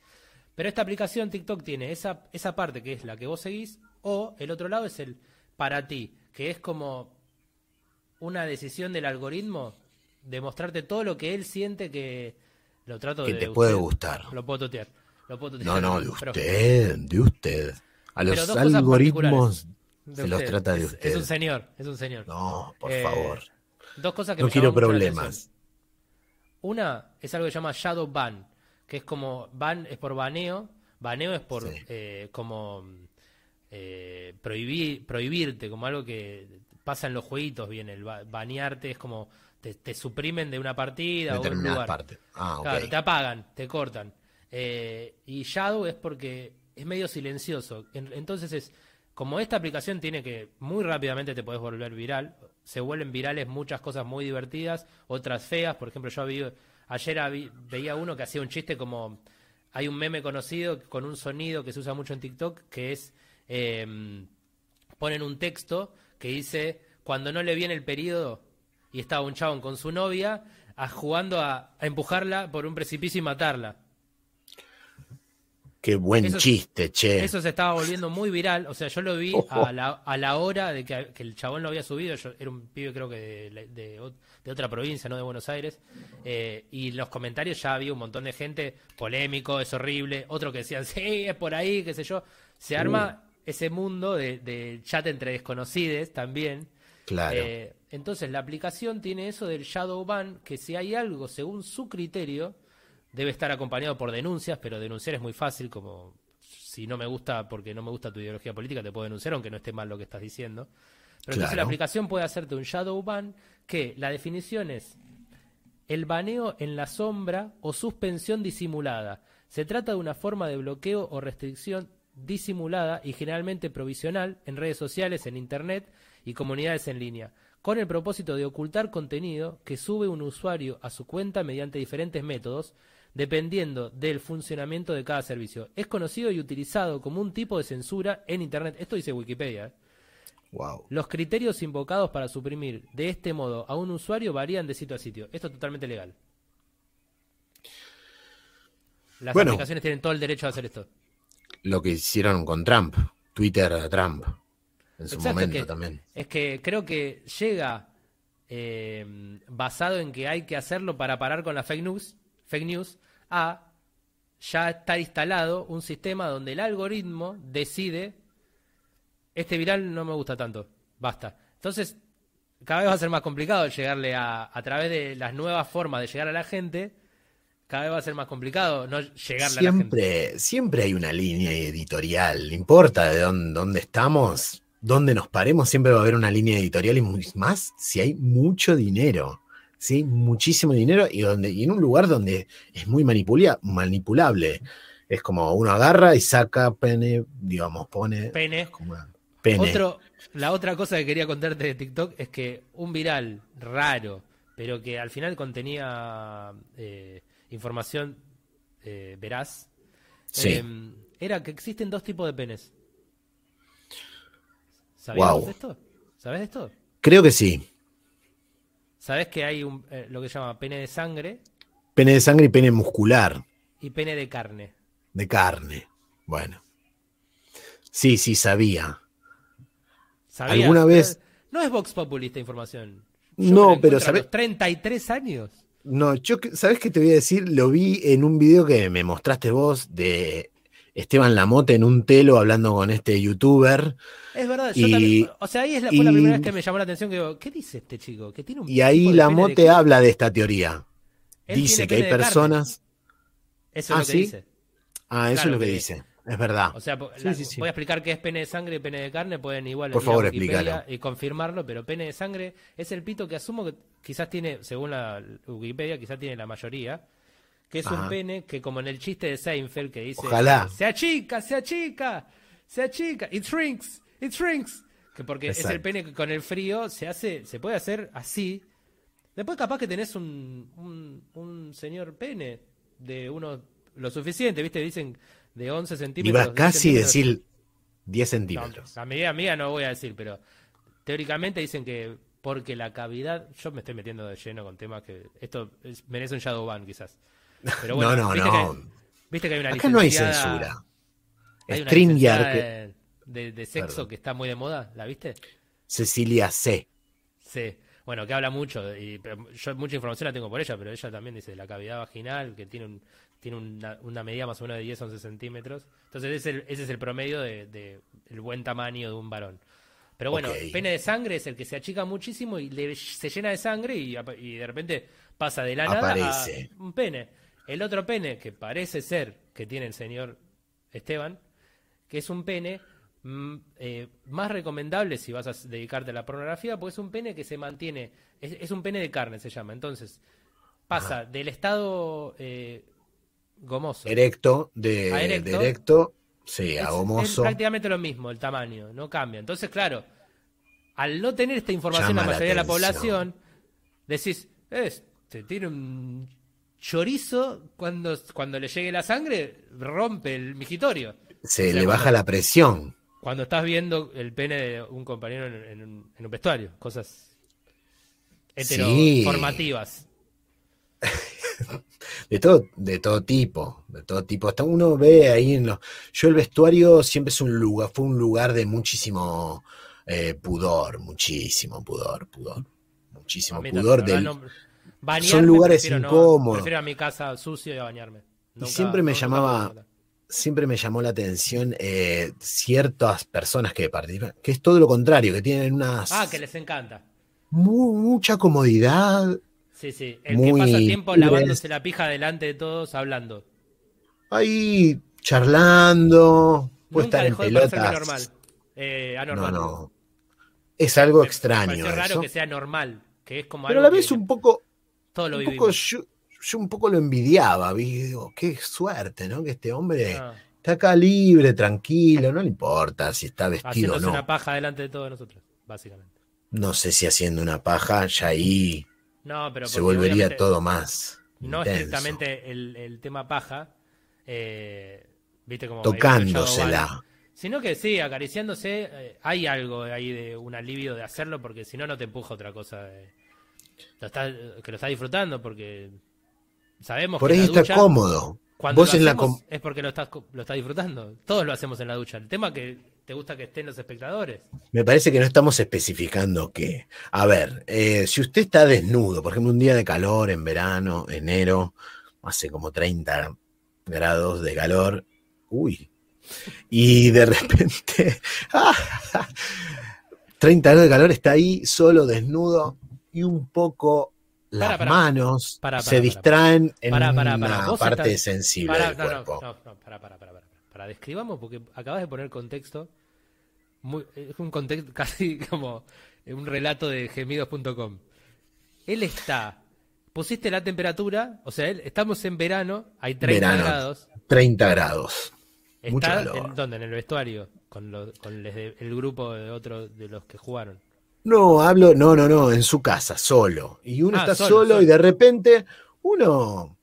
Pero esta aplicación TikTok tiene esa, esa parte que es la que vos seguís, o el otro lado es el para ti, que es como una decisión del algoritmo de mostrarte todo lo que él siente que lo trato que de te puede gustar. Lo puedo totear. No, no, de [LAUGHS] usted, de usted. A los algoritmos se los trata de usted. Es un señor, es un señor. No, por eh, favor. Dos cosas que no me quiero problemas. Una es algo que se llama Shadow Ban, que es como, ban es por baneo, baneo es por eh, como eh, prohibir, prohibirte, como algo que pasa en los jueguitos bien, el banearte es como te, suprimen de una partida o un lugar. Parte. Ah, claro, te apagan, te cortan. Eh, y Shadow es porque es medio silencioso. entonces es, como esta aplicación tiene que muy rápidamente te puedes volver viral, se vuelven virales muchas cosas muy divertidas, otras feas, por ejemplo yo había Ayer veía uno que hacía un chiste como. Hay un meme conocido con un sonido que se usa mucho en TikTok que es. Em, ponen un texto que dice: Cuando no le viene el periodo y estaba un chabón con su novia jugando a, empujarla por un precipicio y matarla. Qué buen chiste, che. Eso se estaba volviendo muy viral. O sea, yo lo vi [LAUGHS] a, la, a la hora de que, el chabón lo había subido. Yo era un pibe, creo que de, otra provincia, no de Buenos Aires. Eh, y en los comentarios ya había un montón de gente polémico, es horrible. Otro que decían, sí, es por ahí, qué sé yo. Se arma uh. ese mundo de, chat entre desconocidos también. Claro. Eh, entonces, la aplicación tiene eso del shadow ban, que si hay algo según su criterio debe estar acompañado por denuncias, pero denunciar es muy fácil, como si no me gusta porque no me gusta tu ideología política, te puedo denunciar aunque no esté mal lo que estás diciendo. Pero entonces la aplicación puede hacerte un shadow ban que la definición es el baneo en la sombra o suspensión disimulada. Se trata de una forma de bloqueo o restricción disimulada y generalmente provisional en redes sociales, en Internet y comunidades en línea, con el propósito de ocultar contenido que sube un usuario a su cuenta mediante diferentes métodos, dependiendo del funcionamiento de cada servicio. Es conocido y utilizado como un tipo de censura en Internet. Esto dice Wikipedia. ¿eh? Wow. Los criterios invocados para suprimir de este modo a un usuario varían de sitio a sitio. Esto es totalmente legal. Las aplicaciones tienen todo el derecho a hacer esto. Lo que hicieron con Trump, Twitter a Trump, en su momento también. Es que creo que llega eh, basado en que hay que hacerlo para parar con la fake news fake news a ya está instalado un sistema donde el algoritmo decide este viral no me gusta tanto, basta. Entonces, cada vez va a ser más complicado llegarle a, a través de las nuevas formas de llegar a la gente, cada vez va a ser más complicado no llegarle a la gente. Siempre hay una línea editorial, no importa de dónde, dónde estamos, dónde nos paremos, siempre va a haber una línea editorial y más si hay mucho dinero. ¿Sí? Muchísimo dinero y, donde, y en un lugar donde es muy manipulable. Es como uno agarra y saca pene, digamos, pone. Pene. Como, otro, la otra cosa que quería contarte de TikTok es que un viral raro, pero que al final contenía eh, información eh, veraz, em, era que existen dos tipos de penes. ¿Sabías de esto? ¿Sabes de esto? Creo que sí. ¿Sabes que hay un, eh, lo que se llama pene de sangre? Pene de sangre y pene muscular. Y pene de carne. De carne. Bueno. Sí, sí, sabía. ¿Alguna vez? No es Vox Populi información. no, pero ¿sabes? 33 años. No, yo, ¿sabes qué te voy a decir? Lo vi en un video que me mostraste vos de Esteban Lamote en un telo hablando con este youtuber. Es verdad, yo también. O sea, ahí es la, fue la primera vez que me llamó la atención que digo, ¿qué dice este chico? Que tiene un y ahí Lamote habla de esta teoría. dice que hay personas. Eso es lo que dice. Ah, eso es lo que dice. Es verdad. O sea, voy a explicar qué es pene de sangre y pene de carne. Pueden igual Por favor, explícalo. y confirmarlo, pero pene de sangre es el pito que asumo que quizás tiene, según la Wikipedia, quizás tiene la mayoría. Que es un pene que, como en el chiste de Seinfeld, que dice: Ojalá. Se achica, se achica, se achica. It shrinks, it shrinks. Que porque es el pene que con el frío se hace, se puede hacer así. Después, capaz que tenés un, un, un señor pene de uno lo suficiente, ¿viste? Dicen de 11 centímetros. Iba casi decir 10 centímetros. a medida mía no voy a decir, pero teóricamente dicen que porque la cavidad, yo me estoy metiendo de lleno con temas que esto merece un shadow ban quizás. Pero bueno, no, no, ¿viste no. Que, viste que hay una Acá no hay censura. Hay que... de, de, sexo que está muy de moda, ¿la viste? Cecilia C. Sí. Bueno, que habla mucho, y yo mucha información la tengo por ella, pero ella también dice la cavidad vaginal, que tiene un, tiene una, medida más o menos de 10-11 centímetros. Entonces ese es el, promedio de, el buen tamaño de un varón. Pero bueno, pene de sangre es el que se achica muchísimo y se llena de sangre y, de repente pasa de la nada a un pene. El otro pene, que parece ser que tiene el señor Esteban, que es un pene mm, eh, más recomendable si vas a dedicarte a la pornografía, porque es un pene que se mantiene, es, un pene de carne se llama. Entonces, pasa del estado eh, gomoso. Erecto, de, erecto, sí, a gomoso. Es prácticamente lo mismo, el tamaño, no cambia. Entonces, claro, al no tener esta información la mayoría de la población, decís, este tiene un chorizo, cuando, cuando le llegue la sangre, rompe el migitorio. Se le baja la presión. Cuando estás viendo el pene de un compañero en, un, vestuario, cosas heteroformativas. [LAUGHS] de todo, de todo tipo, de todo tipo. Hasta uno ve ahí en los. Yo el vestuario siempre es un lugar, fue un lugar de muchísimo eh, pudor, muchísimo pudor, pudor. Muchísimo pudor del. Son lugares incómodos. prefiero a mi casa sucio y a bañarme. y siempre me llamaba. Siempre me llamó la atención eh, ciertas personas que participan, que es todo lo contrario, que tienen unas. Ah, que les encanta. mucha comodidad, Sí, sí. El que pasa tiempo lavándose la pija delante de todos hablando. Ahí charlando. Puede estar en pelotas. normal. Eh, anormal. No, no. Es algo extraño. Es raro que sea normal. Que es como Pero a la vez un poco. Todo lo un poco yo, un poco lo envidiaba. Digo, qué suerte, ¿no? Que este hombre. Ah. Está acá libre, tranquilo, no le importa si está vestido o no. una paja delante de todos nosotros, básicamente. No sé si haciendo una paja ya ahí no, pero se volvería todo más. No estrictamente el, el tema paja, eh, viste como tocándosela. Sino que sí, acariciándose, eh, hay algo ahí de un alivio de hacerlo, porque si no, no te empuja otra cosa. Lo que lo estás disfrutando, porque sabemos Por que. ahí está cómodo. Cuando Vos la es porque lo estás, lo estás disfrutando. Todos lo hacemos en la ducha. El tema que te gusta que estén los espectadores. Me parece que no estamos especificando qué. A ver, eh, si usted está desnudo, por ejemplo, un día de calor en verano, enero, hace como 30 grados de calor. Uy. Y de repente, [LAUGHS] 30 grados de calor, está ahí solo, desnudo y un poco las Para, para. manos Para, se distraen en una parte estás- sensible del no, cuerpo. no, no, para, para, para, describamos porque acabas de poner contexto. Muy, es un contexto [LAUGHS] casi como un relato de gemidos.com. Él está. Pusiste la temperatura, o sea, él- estamos en verano, hay 30 Verano. grados. 30 grados. Mucho Está calor. en, ¿dónde? En el vestuario, con, los- con el grupo de otros de los que jugaron. No, hablo, no, no, no, en su casa, solo. Y uno Ah, está solo, solo, solo. y de repente uno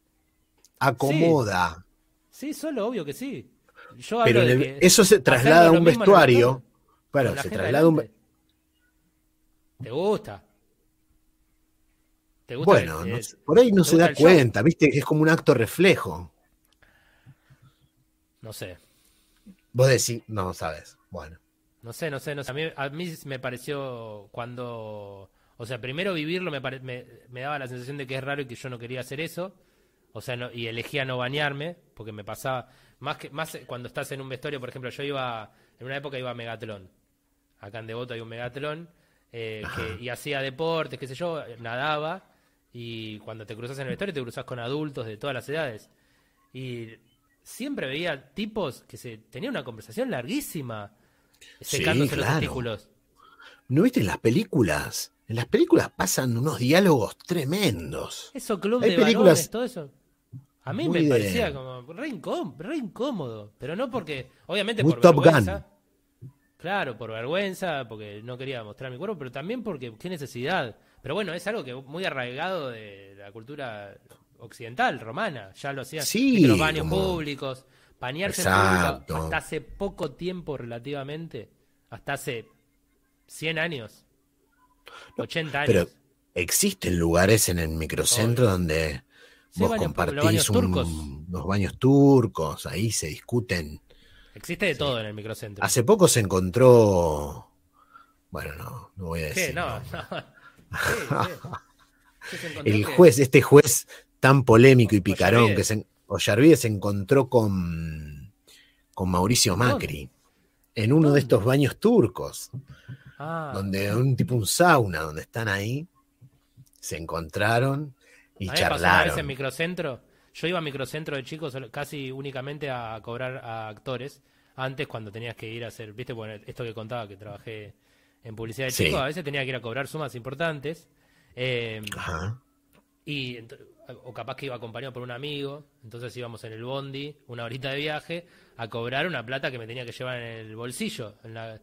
acomoda. Sí, solo, obvio que sí. Yo pero de que eso se traslada a un vestuario. Bueno, se traslada a un. ¿Te gusta? ¿Te gusta? Bueno, el- no por ahí no ¿te se da show? cuenta, viste que es como un acto reflejo. No sé. Vos decís, no sabes. Bueno, No sé, no sé, no sé. A mí, a mí me pareció cuando... O sea, primero vivirlo me, pare- me, me daba la sensación de que es raro y que yo no quería hacer eso. O sea, no- y elegía no bañarme, porque me pasaba... Más que más cuando estás en un vestuario, por ejemplo, yo iba... En una época iba a Megatlón. Acá en Devoto hay un Megatlón. eh, que, y hacía deportes, qué sé yo, nadaba. Y cuando te cruzas en el vestuario, te cruzas con adultos de todas las edades. Y siempre veía tipos que se tenían una conversación larguísima Sí, secándose los claro. testículos. ¿no viste en las películas? En las películas pasan unos diálogos tremendos. Eso, club Hay de películas varones, todo eso. A mí muy me de- parecía como re, incóm- re incómodo. Pero no porque, obviamente Muy por Top vergüenza. Claro, por vergüenza, porque no quería mostrar mi cuerpo, pero también porque qué necesidad. Pero bueno, es algo que muy arraigado de la cultura occidental, romana. Ya lo hacían Sí, los baños como- públicos, en Exacto. público hasta hace poco tiempo relativamente, hasta hace 100 años, 80 años. Pero existen lugares en el microcentro Obvio. donde Sí, vos baños- compartís los baños un- turcos. unos baños turcos, ahí se discuten. Existe de todo en el microcentro. Hace poco se encontró. Bueno, no, no voy a ¿Qué? decir. No, no. no. ¿Qué? ¿Qué? ¿Qué El juez, este juez tan polémico y picarón que se, Ollarvide se encontró con, con Mauricio Macri en uno de estos baños turcos, Ah, donde un tipo un sauna, donde están ahí, se encontraron y a vez en charlaron. microcentro. Yo iba a microcentro de chicos casi únicamente a cobrar a actores. Antes, cuando tenías que ir a hacer, viste, bueno, esto que contaba que trabajé en publicidad de Sí. chicos, a veces tenía que ir a cobrar sumas importantes. Eh, Ajá. Y o capaz que iba acompañado por un amigo, entonces íbamos en el bondi, una horita de viaje, a cobrar una plata que me tenía que llevar en el bolsillo. en la-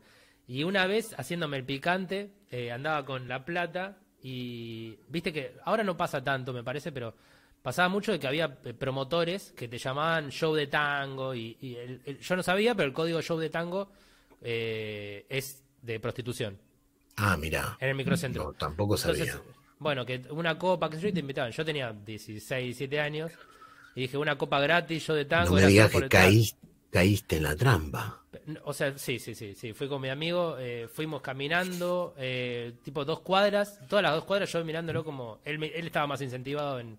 Y una vez, haciéndome el picante, eh, andaba con la plata y viste que ahora no pasa tanto, me parece, pero pasaba mucho de que había eh, promotores que te llamaban show de tango y, y el- el- yo no sabía, pero el código show de tango eh, es de prostitución Ah, mira. en el microcentro. No, tampoco sabía. Bueno, que una copa, que yo y te invitaban. Yo tenía 16, 17 años y dije, una copa gratis, yo de tango. no me digas que caí- caíste en la trampa. O sea, sí, sí, sí, sí. Fui con mi amigo, eh, fuimos caminando, eh, tipo dos cuadras, todas las dos cuadras yo mirándolo como... Él, estaba más incentivado en,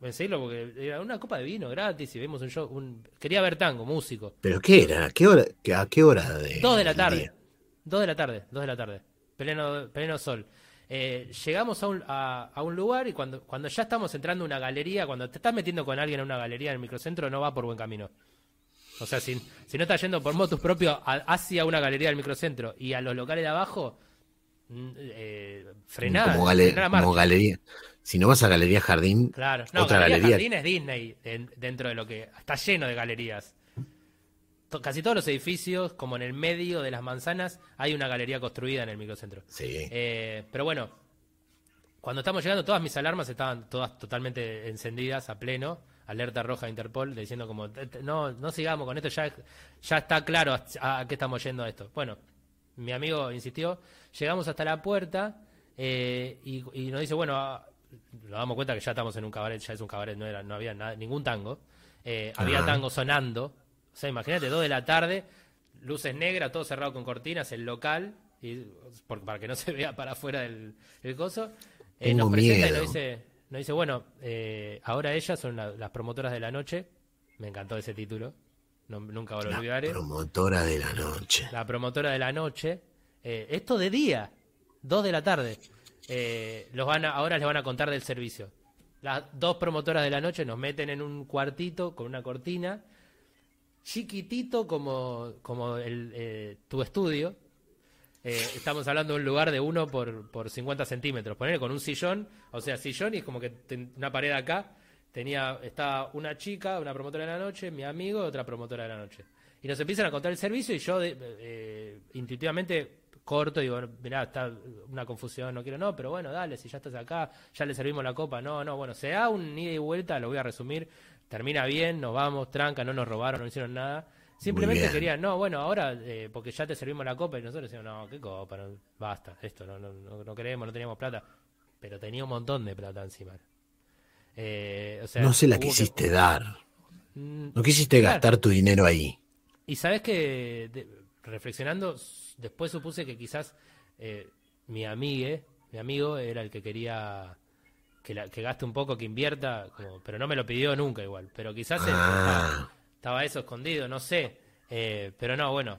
en seguirlo porque era una copa de vino gratis y vimos un show. Un, quería ver tango, músico. ¿Pero qué era? ¿A qué hora, a qué hora de, Dos de la tarde. día? Dos de la tarde, dos de la tarde. Pleno, pleno sol. Eh, llegamos a un, a, a un lugar y cuando, cuando ya estamos entrando a una galería, cuando te estás metiendo con alguien en una galería en el microcentro, no va por buen camino. O sea, si, si no estás yendo por motus propio a- hacia una galería del microcentro y a los locales de abajo, mm, eh, frená, como, galería. Si no vas a Galería Jardín, Claro, no, otra Galería galería. Jardín es Disney en- dentro de lo que está lleno de galerías. Casi todos los edificios, como en el medio de las manzanas, hay una galería construida en el microcentro. Sí. Eh, pero bueno, cuando estamos llegando, todas mis alarmas estaban todas totalmente encendidas a pleno, alerta roja de Interpol, diciendo como, "T- t- no, no sigamos con esto, ya, ya está claro a, a qué estamos yendo esto. Bueno, mi amigo insistió, llegamos hasta la puerta eh, y, y nos dice, bueno, ah, nos damos cuenta que ya estamos en un cabaret, ya es un cabaret, no, era, no había nada, ningún tango, Eh, había tango sonando, o sea, imagínate, dos de la tarde, luces negras, todo cerrado con cortinas, el local, y, por- para que no se vea para afuera del, del coso. Eh, nos presenta y miedo. nos dice, nos dice, bueno, eh, ahora ellas son la- las promotoras de la noche. Me encantó ese título. No- nunca lo La olvidaré. promotora de la noche. La promotora de la noche. Eh, esto de día, 2 de la tarde. Eh, los van a- ahora les van a contar del servicio. Las dos promotoras de la noche nos meten en un cuartito con una cortina, chiquitito como, como el, eh, tu estudio. Eh, estamos hablando de un lugar de uno por, por 50 centímetros. Poner con un sillón, o sea, sillón y es como que una pared acá. Tenía, estaba una chica, una promotora de la noche, mi amigo, otra promotora de la noche. Y nos empiezan a contar el servicio y yo eh, intuitivamente corto digo, mirá, está una confusión, no quiero, no, pero bueno, dale, si ya estás acá, ya le servimos la copa, no, no, bueno, se da un ida y vuelta, lo voy a resumir, termina bien, nos vamos, tranca, no nos robaron, no hicieron nada. Simplemente querían, no, bueno, ahora, eh, porque ya te servimos la copa y nosotros decíamos, no, qué copa, no, basta, esto, no, no, no, no queremos, no teníamos plata. Pero tenía un montón de plata encima. Eh, o sea, No se la que- quisiste dar. Mm, No quisiste Claro. gastar tu dinero ahí. y sabes que, de- reflexionando, después supuse que quizás eh, mi amigue, mi amigo, era el que quería que, la- que gaste un poco, que invierta, como- pero no me lo pidió nunca igual. Pero quizás él Ah. estaba, estaba eso escondido, no sé. Eh, pero no, bueno.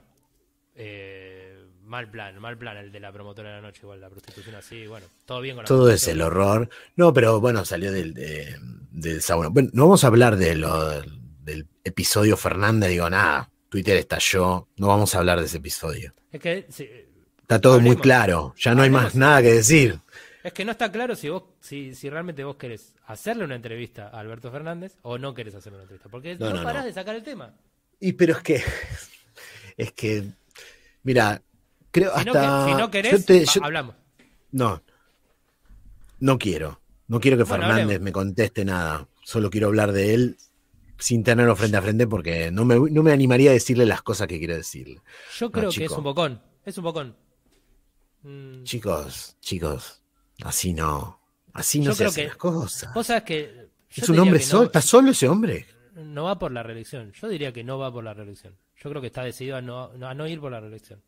eh, mal plan, mal plan el de la promotora de la noche, igual la prostitución así, bueno, todo bien con la Todo es el horror. No, pero bueno, salió del, de- del sauna. Bueno, no vamos a hablar de lo, del episodio Fernanda. Digo, nada, Twitter estalló. No vamos a hablar de ese episodio. Es que sí, Está todo muy claro. Ya no hay más nada que decir. Es que no está claro si vos, si, si realmente vos querés hacerle una entrevista a Alberto Fernández o no querés hacerle una entrevista. Porque No, no, no, parás no. de sacar el tema. Y pero es que. Es que. Mira, creo Si, no, hasta. que- si no yo querés, te- va- yo- hablamos. No. No quiero. No quiero que Bueno, Fernández hablemos. me conteste nada. Solo quiero hablar de él sin tenerlo frente a frente porque no me, no me animaría a decirle las cosas que quiero decirle. Yo creo que es un bocón. Es un bocón. Mm, Chicos, chicos, así no. Así no Yo se creo hacen que- las cosas. Vos sabés que. Es un hombre solo. no, ¿Está solo ese hombre? no va por la reelección. Yo diría que no va por la reelección. Yo creo que está decidido a no, a no ir por la reelección.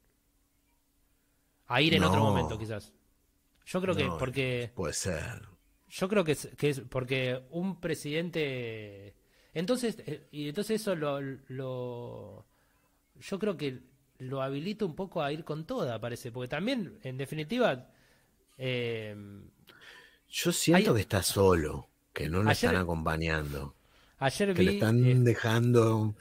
A ir en otro momento, quizás. Yo creo que porque. Puede ser. Yo creo que es, que es porque un presidente. Entonces, eh, y entonces eso lo, lo. Yo creo que lo habilita un poco a ir con toda, parece. Porque también, en definitiva. Eh, Yo siento Hay- que está solo, que no lo Ayer- están acompañando, ayer que vi. le están eh, dejando.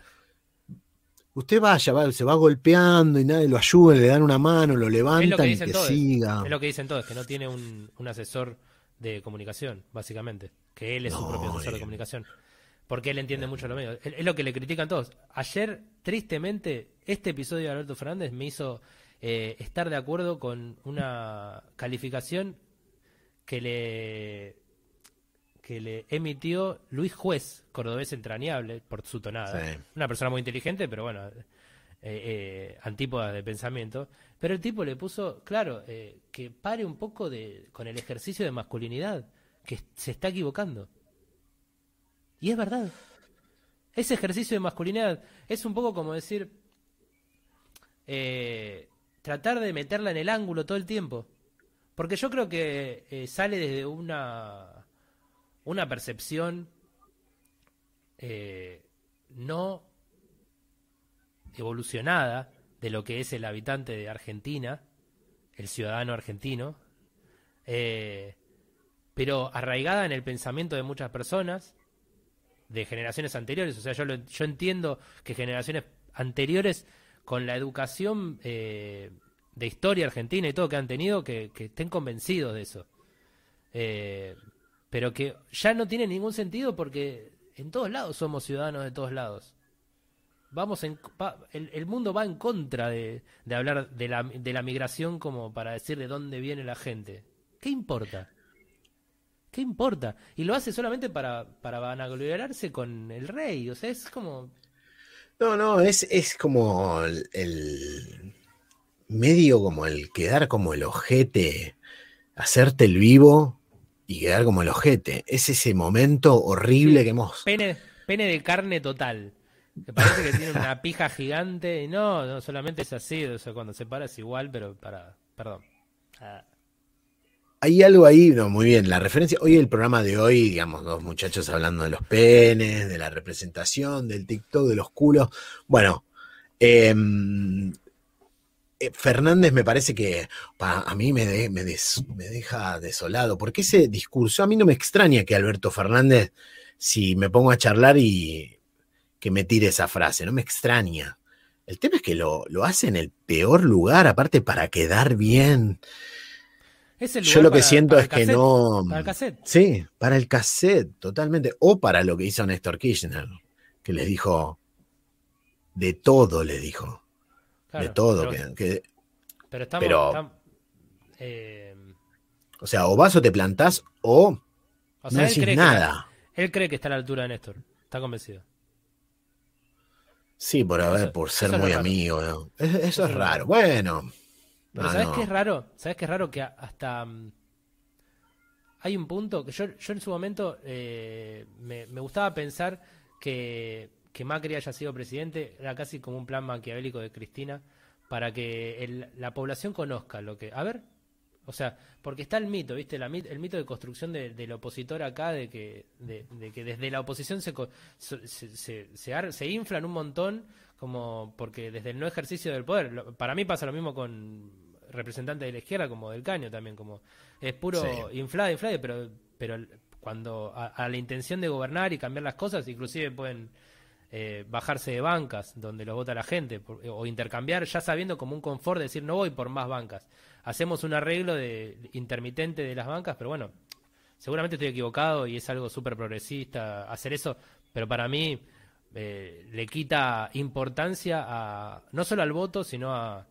Usted vaya, va, se va golpeando y nadie lo ayuda, le dan una mano, lo levantan y que todos. siga. es lo que dicen todos, que no tiene un, un asesor de comunicación, básicamente. Que él es su propio asesor de eh. comunicación. Porque él entiende mucho los medios. Es, es lo que le critican todos. Ayer, tristemente, este episodio de Alberto Fernández me hizo eh, estar de acuerdo con una calificación que le que le emitió Luis Juez, cordobés entrañable, por su tonada. Sí. Una persona muy inteligente, pero bueno, eh, eh, antípodas de pensamiento. Pero el tipo le puso, claro, eh, que pare un poco de, con el ejercicio de masculinidad, que se está equivocando. Y es verdad. Ese ejercicio de masculinidad es un poco como decir, eh, tratar de meterla en el ángulo todo el tiempo. Porque yo creo que eh, sale desde una, una percepción eh, no evolucionada de lo que es el habitante de Argentina, el ciudadano argentino, eh, pero arraigada en el pensamiento de muchas personas, de generaciones anteriores. O sea, yo, lo- yo entiendo que generaciones anteriores, con la educación eh, de historia argentina y todo que han tenido, que, estén convencidos de eso. Eh, pero que ya no tiene ningún sentido porque en todos lados somos ciudadanos de todos lados. Vamos en, va- el, mundo va en contra de, de hablar de la, de la migración como para decir de dónde viene la gente. ¿Qué importa? ¿Qué importa? Y lo hace solamente para, para vanagloriarse con el rey. O sea, es como... No, no, es, es como el, el- medio como el quedar como el ojete, hacerte el vivo y quedar como el ojete. Es ese momento horrible que hemos. Pene, pene de carne total. Me parece que tiene una [LAUGHS] pija gigante. Y no, no solamente es así. O sea, cuando se para es igual, pero para... Perdón. Ah, hay algo ahí, no, muy bien, la referencia, hoy el programa de hoy, digamos, dos muchachos hablando de los penes, de la representación, del TikTok, de los culos. Bueno, em, eh, Fernández me parece que a mí me, me, deja desolado, porque ese discurso, a mí no me extraña que Alberto Fernández, si me pongo a charlar y que me tire esa frase, no me extraña. El tema es que lo, lo hace en el peor lugar, aparte para quedar bien. Yo lo que siento es que no. Para el cassette. Sí, para el cassette, totalmente. O para lo que hizo Néstor Kirchner, que les dijo. De todo le dijo. de todo. Pero, que, pero estamos. Eh, o sea, o vas o te plantás o. no decís nada. él cree que está a la altura de Néstor. Está convencido. Sí, por, haber, por ser muy amigo. Eso, es raro. Bueno. Pero ¿sabes qué es raro? ¿Sabes qué es raro? Que hasta... Mm, hay un punto que yo, yo en su momento eh, me, gustaba pensar que, que, Macri haya sido presidente, era casi como un plan maquiavélico de Cristina, para que la población conozca lo que... A ver, o sea, porque está el mito, ¿viste? La, el mito de construcción del opositor acá, de que, de, que desde la oposición se, se, se, se, inflan un montón, como porque desde el no ejercicio del poder. para mí pasa lo mismo con representante de la izquierda como del caño también, como es puro inflado, inflado, pero, pero cuando a, la intención de gobernar y cambiar las cosas, inclusive pueden eh, bajarse de bancas donde los vota la gente o intercambiar ya sabiendo como un confort decir no voy por más bancas. Hacemos un arreglo de intermitente de las bancas, pero bueno, seguramente estoy equivocado y es algo súper progresista hacer eso, pero para mí eh, le quita importancia a no solo al voto, sino a,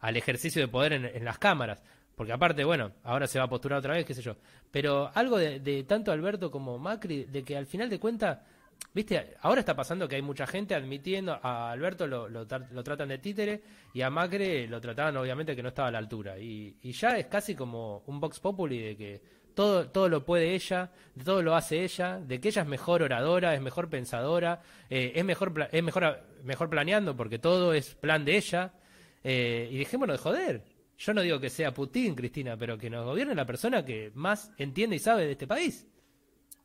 al ejercicio de poder en, las cámaras. Porque aparte, bueno, ahora se va a postular otra vez, qué sé yo. Pero algo de, tanto Alberto como Macri, de que al final de cuentas, viste, ahora está pasando que hay mucha gente admitiendo, a Alberto lo, lo, tratan de títere y a Macri lo trataban obviamente que no estaba a la altura. Y, ya es casi como un Vox Populi de que todo, todo lo puede ella, todo lo hace ella, de que ella es mejor oradora, es mejor pensadora, eh, es mejor es mejor mejor planeando porque todo es plan de ella. Eh, y dejémonos de joder. Yo no digo que sea Putin, Cristina, pero que nos gobierne la persona que más entiende y sabe de este país.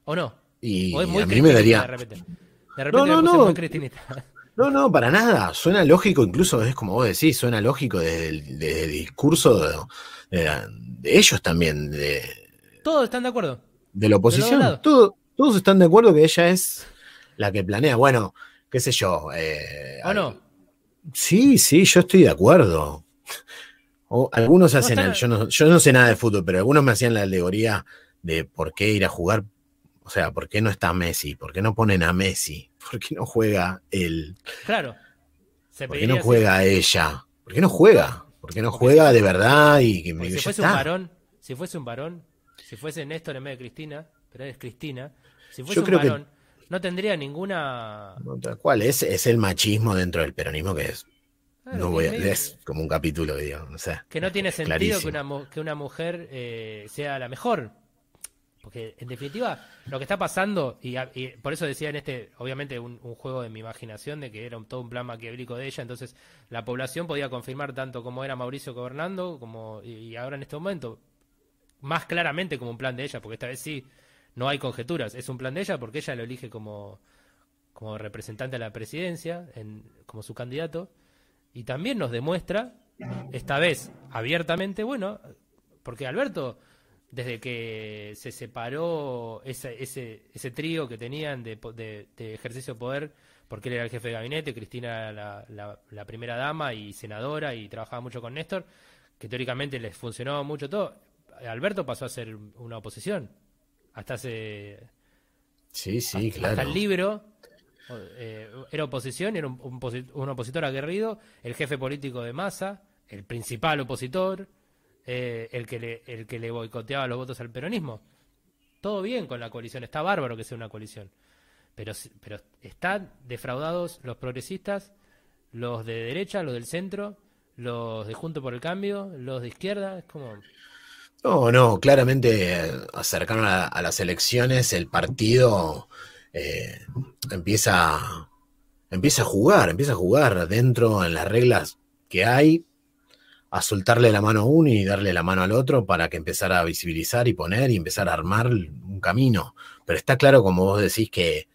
¿O no? Y a mí me daría... De repente, de repente no, no, no. [LAUGHS] No, no, para nada. Suena lógico, incluso es como vos decís, suena lógico desde el, discurso de, ellos también. De, todos están de acuerdo. De la oposición. todos están de acuerdo que ella es la que planea. Bueno, qué sé yo. Eh, ¿O no? Sí, sí, yo estoy de acuerdo. O algunos hacen, yo, no, yo no sé nada de fútbol, pero algunos me hacían la alegoría de por qué ir a jugar, o sea, por qué no está Messi, por qué no ponen a Messi, [LAUGHS] por qué no juega él. Claro. ¿Por qué no juega ella? ¿Por qué no juega? ¿Por qué no juega de verdad? y que Si fuese un varón, si fuese un varón, si fuese Néstor en vez de Cristina, pero es Cristina, si fuese un varón, no tendría ninguna. ¿Cuál es? Es el machismo dentro del peronismo que es. no voy a, es como un capítulo, digamos. O sea, que no tiene sentido que una, que una mujer eh, sea la mejor. Porque en definitiva, lo que está pasando, y, por eso decía en este, obviamente, un, juego de mi imaginación de que era todo un plan maquiavélico de ella, entonces la población podía confirmar tanto como era Mauricio gobernando, como y ahora en este momento, más claramente como un plan de ella, porque esta vez sí no hay conjeturas, es un plan de ella porque ella lo elige como, como representante de la presidencia, en, como su candidato, y también nos demuestra, esta vez abiertamente, bueno, porque Alberto, desde que se separó ese, ese, ese trío que tenían de, de, ejercicio de poder, porque él era el jefe de gabinete, Cristina la, la, primera dama y senadora y trabajaba mucho con Néstor, que teóricamente les funcionó mucho todo, Alberto pasó a ser una oposición hasta hace... Sí, sí, claro. Hasta el libro eh, era oposición, era un, un, opositor aguerrido, el jefe político de masa, el principal opositor, eh, el, que le, el que le boicoteaba los votos al peronismo. Todo bien con la coalición, está bárbaro que sea una coalición. Pero, pero están defraudados los progresistas, los de derecha, los del centro, los de Junto por el Cambio, los de izquierda, es como... No, no, claramente eh, acercaron a, las elecciones, el partido eh, empieza, empieza a jugar, empieza a jugar dentro en las reglas que hay. a soltarle la mano a uno y darle la mano al otro para que empezara a visibilizar y poner y empezar a armar un camino. Pero está claro, como vos decís, que,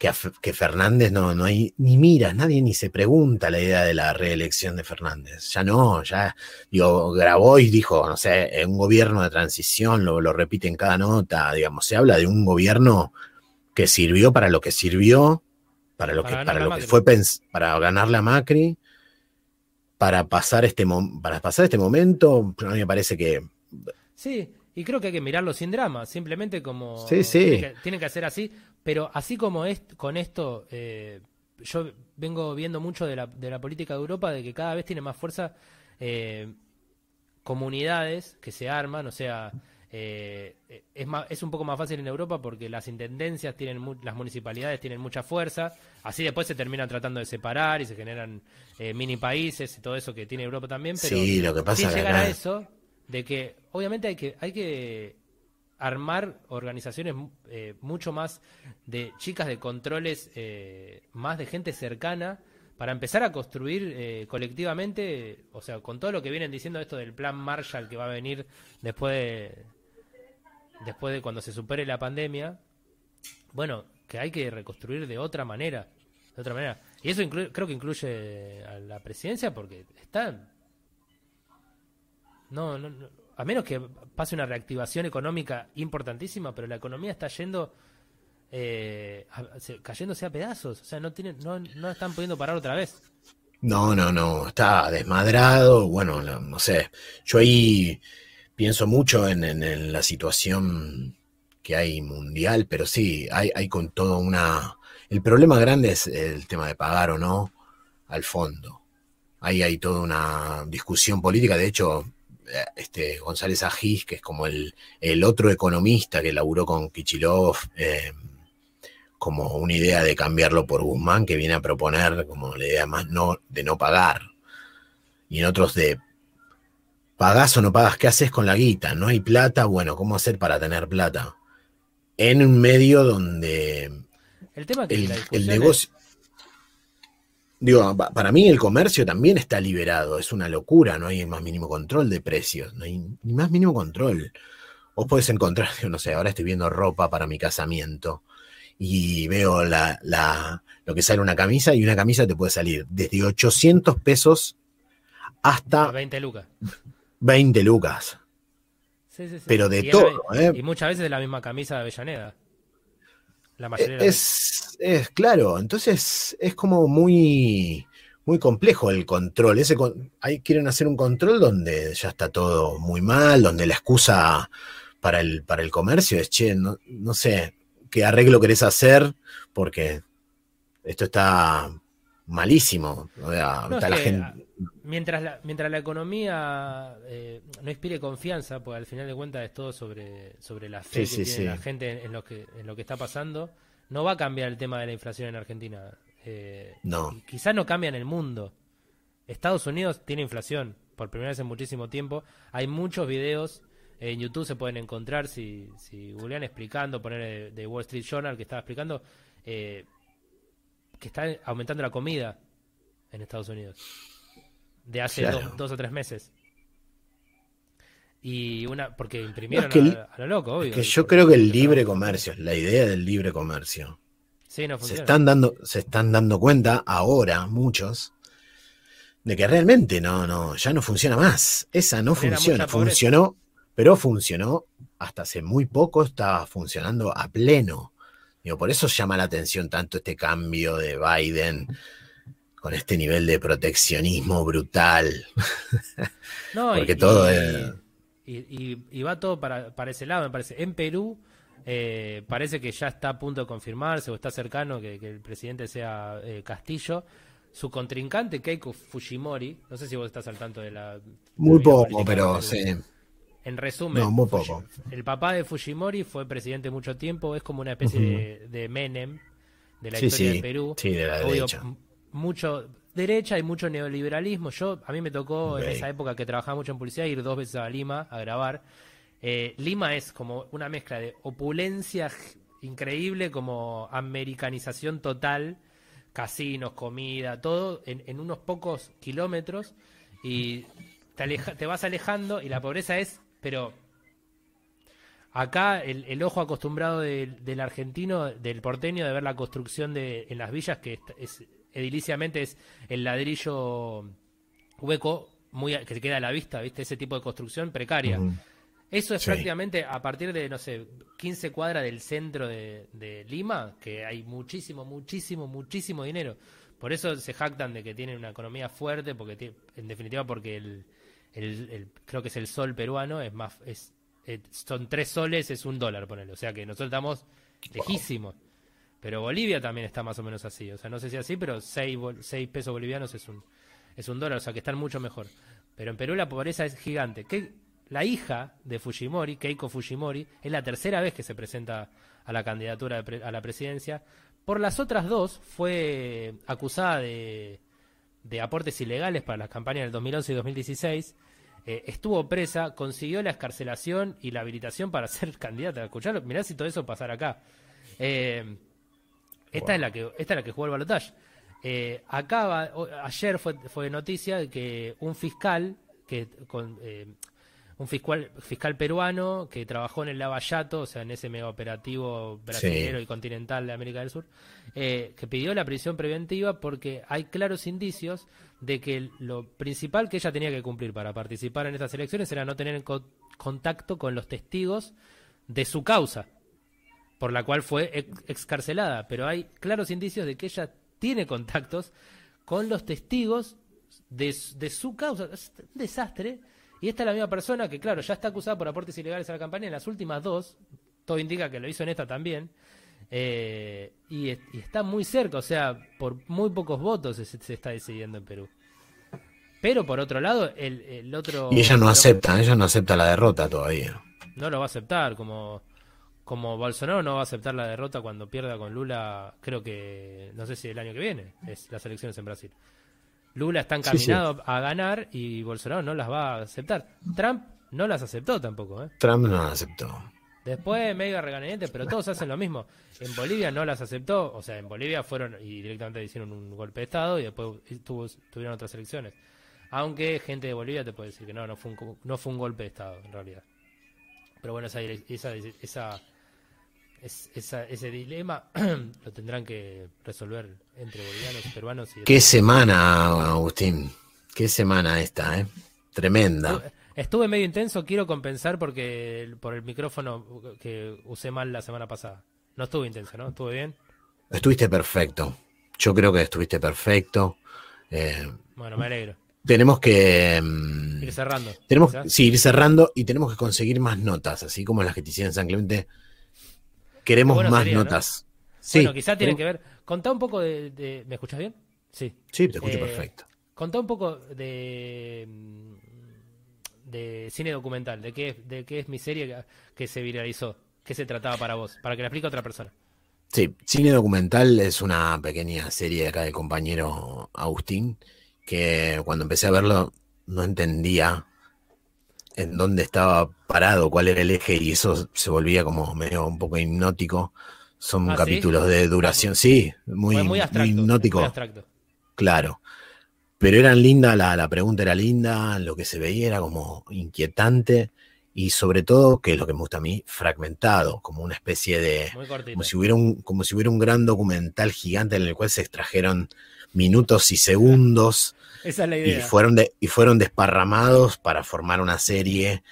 que, Fernández no, no hay ni mira, nadie ni se pregunta la idea de la reelección de Fernández. Ya no, ya, digo, grabó y dijo, no sé, un gobierno de transición, lo, lo repite en cada nota, digamos, se habla de un gobierno que sirvió para lo que sirvió, para lo que, para lo que fue para ganarle a Macri para pasar este, para pasar este momento, a mí me parece que... Sí, y creo que hay que mirarlo sin drama, simplemente como... Sí, sí. Tiene que, hacer así, pero así como es con esto, eh, yo vengo viendo mucho de la, de la política de Europa, de que cada vez tiene más fuerza eh, comunidades que se arman, o sea, eh, es, es un poco más fácil en Europa porque las intendencias tienen las municipalidades tienen mucha fuerza, así después se terminan tratando de separar y se generan eh, mini países y todo eso que tiene Europa también, pero sí, lo que pasa llegar a eso de que obviamente hay que hay que armar organizaciones eh, mucho más de chicas de controles, más de gente cercana para empezar a construir colectivamente, o sea, con todo lo que vienen diciendo esto del plan Marshall que va a venir después de, después de cuando se supere la pandemia, bueno, que hay que reconstruir de otra manera, de otra manera. Y eso creo que incluye a la presidencia porque está no, no, a menos que pase una reactivación económica importantísima, pero la economía está yendo eh, cayéndose a pedazos, o sea, no están pudiendo parar otra vez. No, no, no, está desmadrado, bueno, no sé, yo ahí pienso mucho en, la situación que hay mundial, pero sí, hay, hay con todo una... El problema grande es el tema de pagar o no al fondo. Ahí hay toda una discusión política, de hecho, este González Agis, que es como el, el otro economista que laburó con Kichilov, eh, como una idea de cambiarlo por Guzmán, que viene a proponer como la idea más no, de no pagar. Y en otros de ¿Pagás o no pagas? ¿Qué haces con la guita? ¿No hay plata? Bueno, ¿cómo hacer para tener plata? En un medio donde el, tema que el, negocio... Digo, para mí el comercio también está liberado, es una locura, no hay el más mínimo control de precios, no hay ni más mínimo control. Vos podés encontrar, [LAUGHS] no sé, ahora estoy viendo ropa para mi casamiento y veo la, la, lo que sale una camisa y una camisa te puede salir desde 800 pesos hasta... 20 lucas. 20 lucas. Pero de todo, ¿eh? Y muchas veces de la misma camisa de Avellaneda. La mayoría es, es, claro, entonces es como muy, muy complejo el control. Ese ahí quieren hacer un control donde ya está todo muy mal, donde la excusa para el, para el comercio es, che, no, no sé, qué arreglo querés hacer porque esto está malísimo. Mientras, la, mientras la economía eh, no inspire confianza, pues al final de cuentas es todo sobre, sobre la fe que tiene la gente en, lo que, en lo que está pasando, no va a cambiar el tema de la inflación en Argentina. Eh, no. Quizás no cambia en el mundo. Estados Unidos tiene inflación por primera vez en muchísimo tiempo. Hay muchos videos en YouTube se pueden encontrar si, si googlean explicando, poner de, Wall Street Journal que estaba explicando. Eh, que está aumentando la comida en Estados Unidos. De hace dos, o tres meses. Y una, porque imprimieron a, lo loco, obvio. que yo creo que el libre comercio, la idea del libre comercio. se están dando, se están dando cuenta ahora, muchos, de que realmente no, no, ya no funciona más. Esa no funciona. Funcionó, pero funcionó hasta hace muy poco, estaba funcionando a pleno por eso llama la atención tanto este cambio de Biden con este nivel de proteccionismo brutal. [LAUGHS] No, Porque y, todo y, va todo para, ese lado, me parece. En Perú eh, parece que ya está a punto de confirmarse o está cercano que, el presidente sea eh, Castillo. Su contrincante, Keiko Fujimori, no sé si vos estás al tanto de la... Muy poco, pero sí. En resumen, el papá de Fujimori fue presidente mucho tiempo, es como una especie de, Menem de la historia de Perú. Sí, de la derecha. Mucho derecha y mucho neoliberalismo. Yo, a mí me tocó en esa época que trabajaba mucho en publicidad ir dos veces a Lima a grabar. Eh, Lima es como una mezcla de opulencia increíble, como americanización total, casinos, comida, todo en, en unos pocos kilómetros y te, vas alejando y la pobreza es, pero acá el, ojo acostumbrado del argentino, del porteño, de ver la construcción de, en las villas, que es, ediliciamente es el ladrillo hueco muy que se queda a la vista, ¿viste? Ese tipo de construcción precaria. Eso es prácticamente a partir de, no sé, 15 cuadras del centro de, Lima, que hay muchísimo, muchísimo, muchísimo dinero. Por eso se jactan de que tienen una economía fuerte, porque en definitiva porque el, el, creo que es el sol peruano, es más, es, son tres soles, es un dólar, ponele. O sea que nosotros estamos lejísimos. Pero Bolivia también está más o menos así. O sea, no sé si así, pero 6 seis pesos bolivianos es un, es un dólar, o sea que están mucho mejor. Pero en Perú la pobreza es gigante. ¿Qué, la hija de Fujimori, Keiko Fujimori, es la tercera vez que se presenta a la candidatura a la presidencia. Por las otras dos fue acusada de, aportes ilegales para las campañas del 2011 y 2016. Eh, estuvo presa, consiguió la escarcelación y la habilitación para [LAUGHS] ser candidata. Escuchalo, mirá si todo eso pasara acá. Eh, esta, es la que, esta es la que jugó el balotaje. Eh, acaba, ayer fue, fue noticia que un fiscal que con, un fiscal, fiscal peruano que trabajó en el Lavallato, o sea, en ese mega operativo brasileño y continental de América del Sur, eh, que pidió la prisión preventiva porque hay claros indicios de que lo principal que ella tenía que cumplir para participar en estas elecciones era no tener contacto con los testigos de su causa, por la cual fue excarcelada. Pero hay claros indicios de que ella tiene contactos con los testigos de, de su causa. Es un desastre y esta es la misma persona que, claro, ya está acusada por aportes ilegales a la campaña en las últimas dos. Todo indica que lo hizo en esta también. Eh, y, está muy cerca, o sea, por muy pocos votos se, está decidiendo en Perú. Pero por otro lado, el, otro. Y ella no acepta, ella no acepta la derrota todavía. No lo va a aceptar, como, como Bolsonaro no va a aceptar la derrota cuando pierda con Lula, creo que, no sé si el año que viene, es las elecciones en Brasil. Lula está encaminado a ganar y Bolsonaro no las va a aceptar. Trump no las aceptó tampoco. ¿eh? Trump no las aceptó. Después mega regañete, pero todos hacen lo mismo. En Bolivia no las aceptó, o sea, en Bolivia fueron y directamente hicieron un golpe de Estado y después tuvieron otras elecciones. Aunque gente de Bolivia te puede decir que no, no fue un, no fue un golpe de Estado en realidad. Pero bueno, esa, esa, esa es, ese dilema [CLEARS THROAT] lo tendrán que resolver entre bolivianos, peruanos y... Qué semana, Agustín. Qué semana esta, ¿eh? Tremenda. Estuve medio intenso, quiero compensar porque por el micrófono que usé mal la semana pasada. No estuve intenso, ¿no? ¿Estuve bien? Estuviste perfecto. Yo creo que estuviste perfecto. Eh, bueno, me alegro. Tenemos que mm, ir cerrando. Tenemos, sí, ir cerrando y tenemos que conseguir más notas, así como las que te hicieron San Clemente Queremos más notas. Sí, bueno, quizá tienen que ver. Contá un poco de, ¿Me escuchas bien? Sí. Sí, te escucho eh, perfecto. Contá un poco de de cine documental, de qué, de qué es mi serie que, se viralizó, qué se trataba para vos, para que la explique a otra persona. Sí, cine documental es una pequeña serie acá del compañero Agustín, que cuando empecé a verlo no entendía en dónde estaba parado, cuál era el eje, y eso se volvía como medio un poco hipnótico. Son ah, capítulos de duración, sí, muy, muy, hipnótico. Claro. Pero eran lindas, la, la pregunta era linda, lo que se veía era como inquietante y sobre todo, que es lo que me gusta a mí, fragmentado, como una especie de... Como si, hubiera un, como si hubiera un gran documental gigante en el cual se extrajeron minutos y segundos esa es la idea. Y fueron, de, y fueron desparramados para formar una serie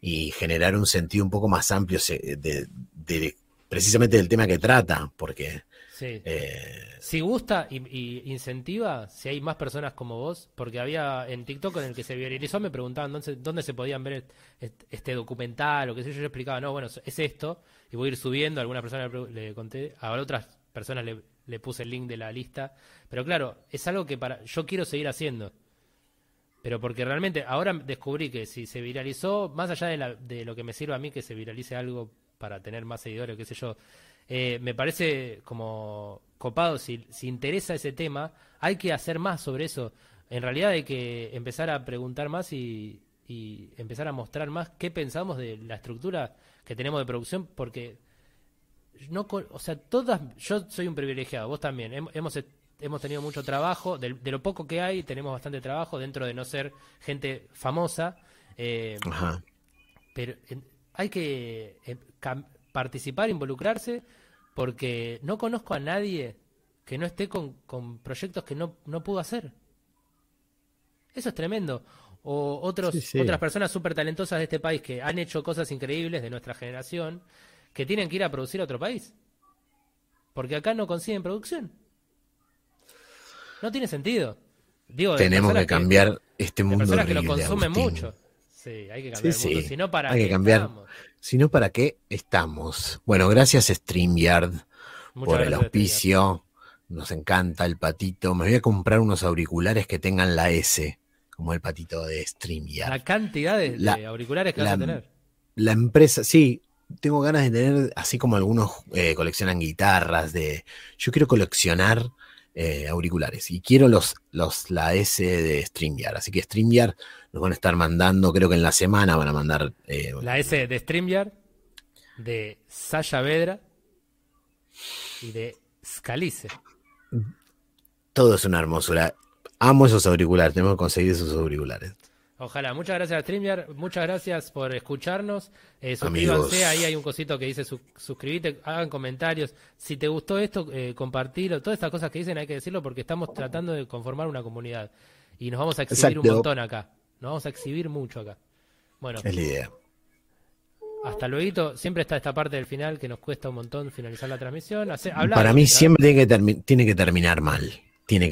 y generar un sentido un poco más amplio de, precisamente del tema que trata, porque... Eh, si gusta y, incentiva, si hay más personas como vos, porque había en TikTok en el que se viralizó, me preguntaban dónde, dónde se podían ver este documental o qué sé yo, yo explicaba, no, bueno, es esto, y voy a ir subiendo, a alguna persona le, conté, a otras personas le, le puse el link de la lista. Pero claro, es algo que para yo quiero seguir haciendo. Pero porque realmente ahora descubrí que si se viralizó, más allá de, la, de lo que me sirve a mí que se viralice algo para tener más seguidores, qué sé yo, eh, me parece como copado, si, si interesa ese tema, hay que hacer más sobre eso. En realidad hay que empezar a preguntar más y, y empezar a mostrar más qué pensamos de la estructura que tenemos de producción, porque no, o sea, todas, yo soy un privilegiado, vos también, hemos, hemos tenido mucho trabajo, de, lo poco que hay, tenemos bastante trabajo dentro de no ser gente famosa. Eh, pero hay que eh, participar, involucrarse, porque no conozco a nadie que no esté con, proyectos que no, no pudo hacer. Eso es tremendo. O otros, otras personas súper talentosas de este país que han hecho cosas increíbles de nuestra generación, que tienen que ir a producir a otro país. Porque acá no consiguen producción. No tiene sentido. Digo, Tenemos que cambiar este mundo. Personas que lo consumen mucho. Sí, hay que cambiar el mundo. Si no, ¿para hay que cambiar. Si no, ¿para qué estamos? Bueno, gracias StreamYard por el auspicio. Nos encanta el patito. Me voy a comprar unos auriculares que tengan la S, como el patito de StreamYard. La cantidad de, auriculares que vas a tener. La empresa, sí, tengo ganas de tener, así como algunos eh, coleccionan guitarras, de yo quiero coleccionar eh, auriculares y quiero los, los, la S de StreamYard. Así que StreamYard nos van a estar mandando, creo que en la semana van a mandar. Eh, la S de StreamYard, de Sasha Vedra y de Scalice. Todo es una hermosura. Amo esos auriculares, tenemos que conseguir esos auriculares. Ojalá. Muchas gracias a StreamYard. Muchas gracias por escucharnos. Eh, suscríbanse. Ahí hay un cosito que dice suscribite, hagan comentarios. Si te gustó esto, eh, compartirlo. Todas estas cosas que dicen hay que decirlo porque estamos tratando de conformar una comunidad. Y nos vamos a exhibir un montón acá. Nos vamos a exhibir mucho acá. Bueno. Es la idea. Hasta luego. Siempre está esta parte del final que nos cuesta un montón finalizar la transmisión. Para mí siempre tiene que, tiene que terminar mal. Tiene que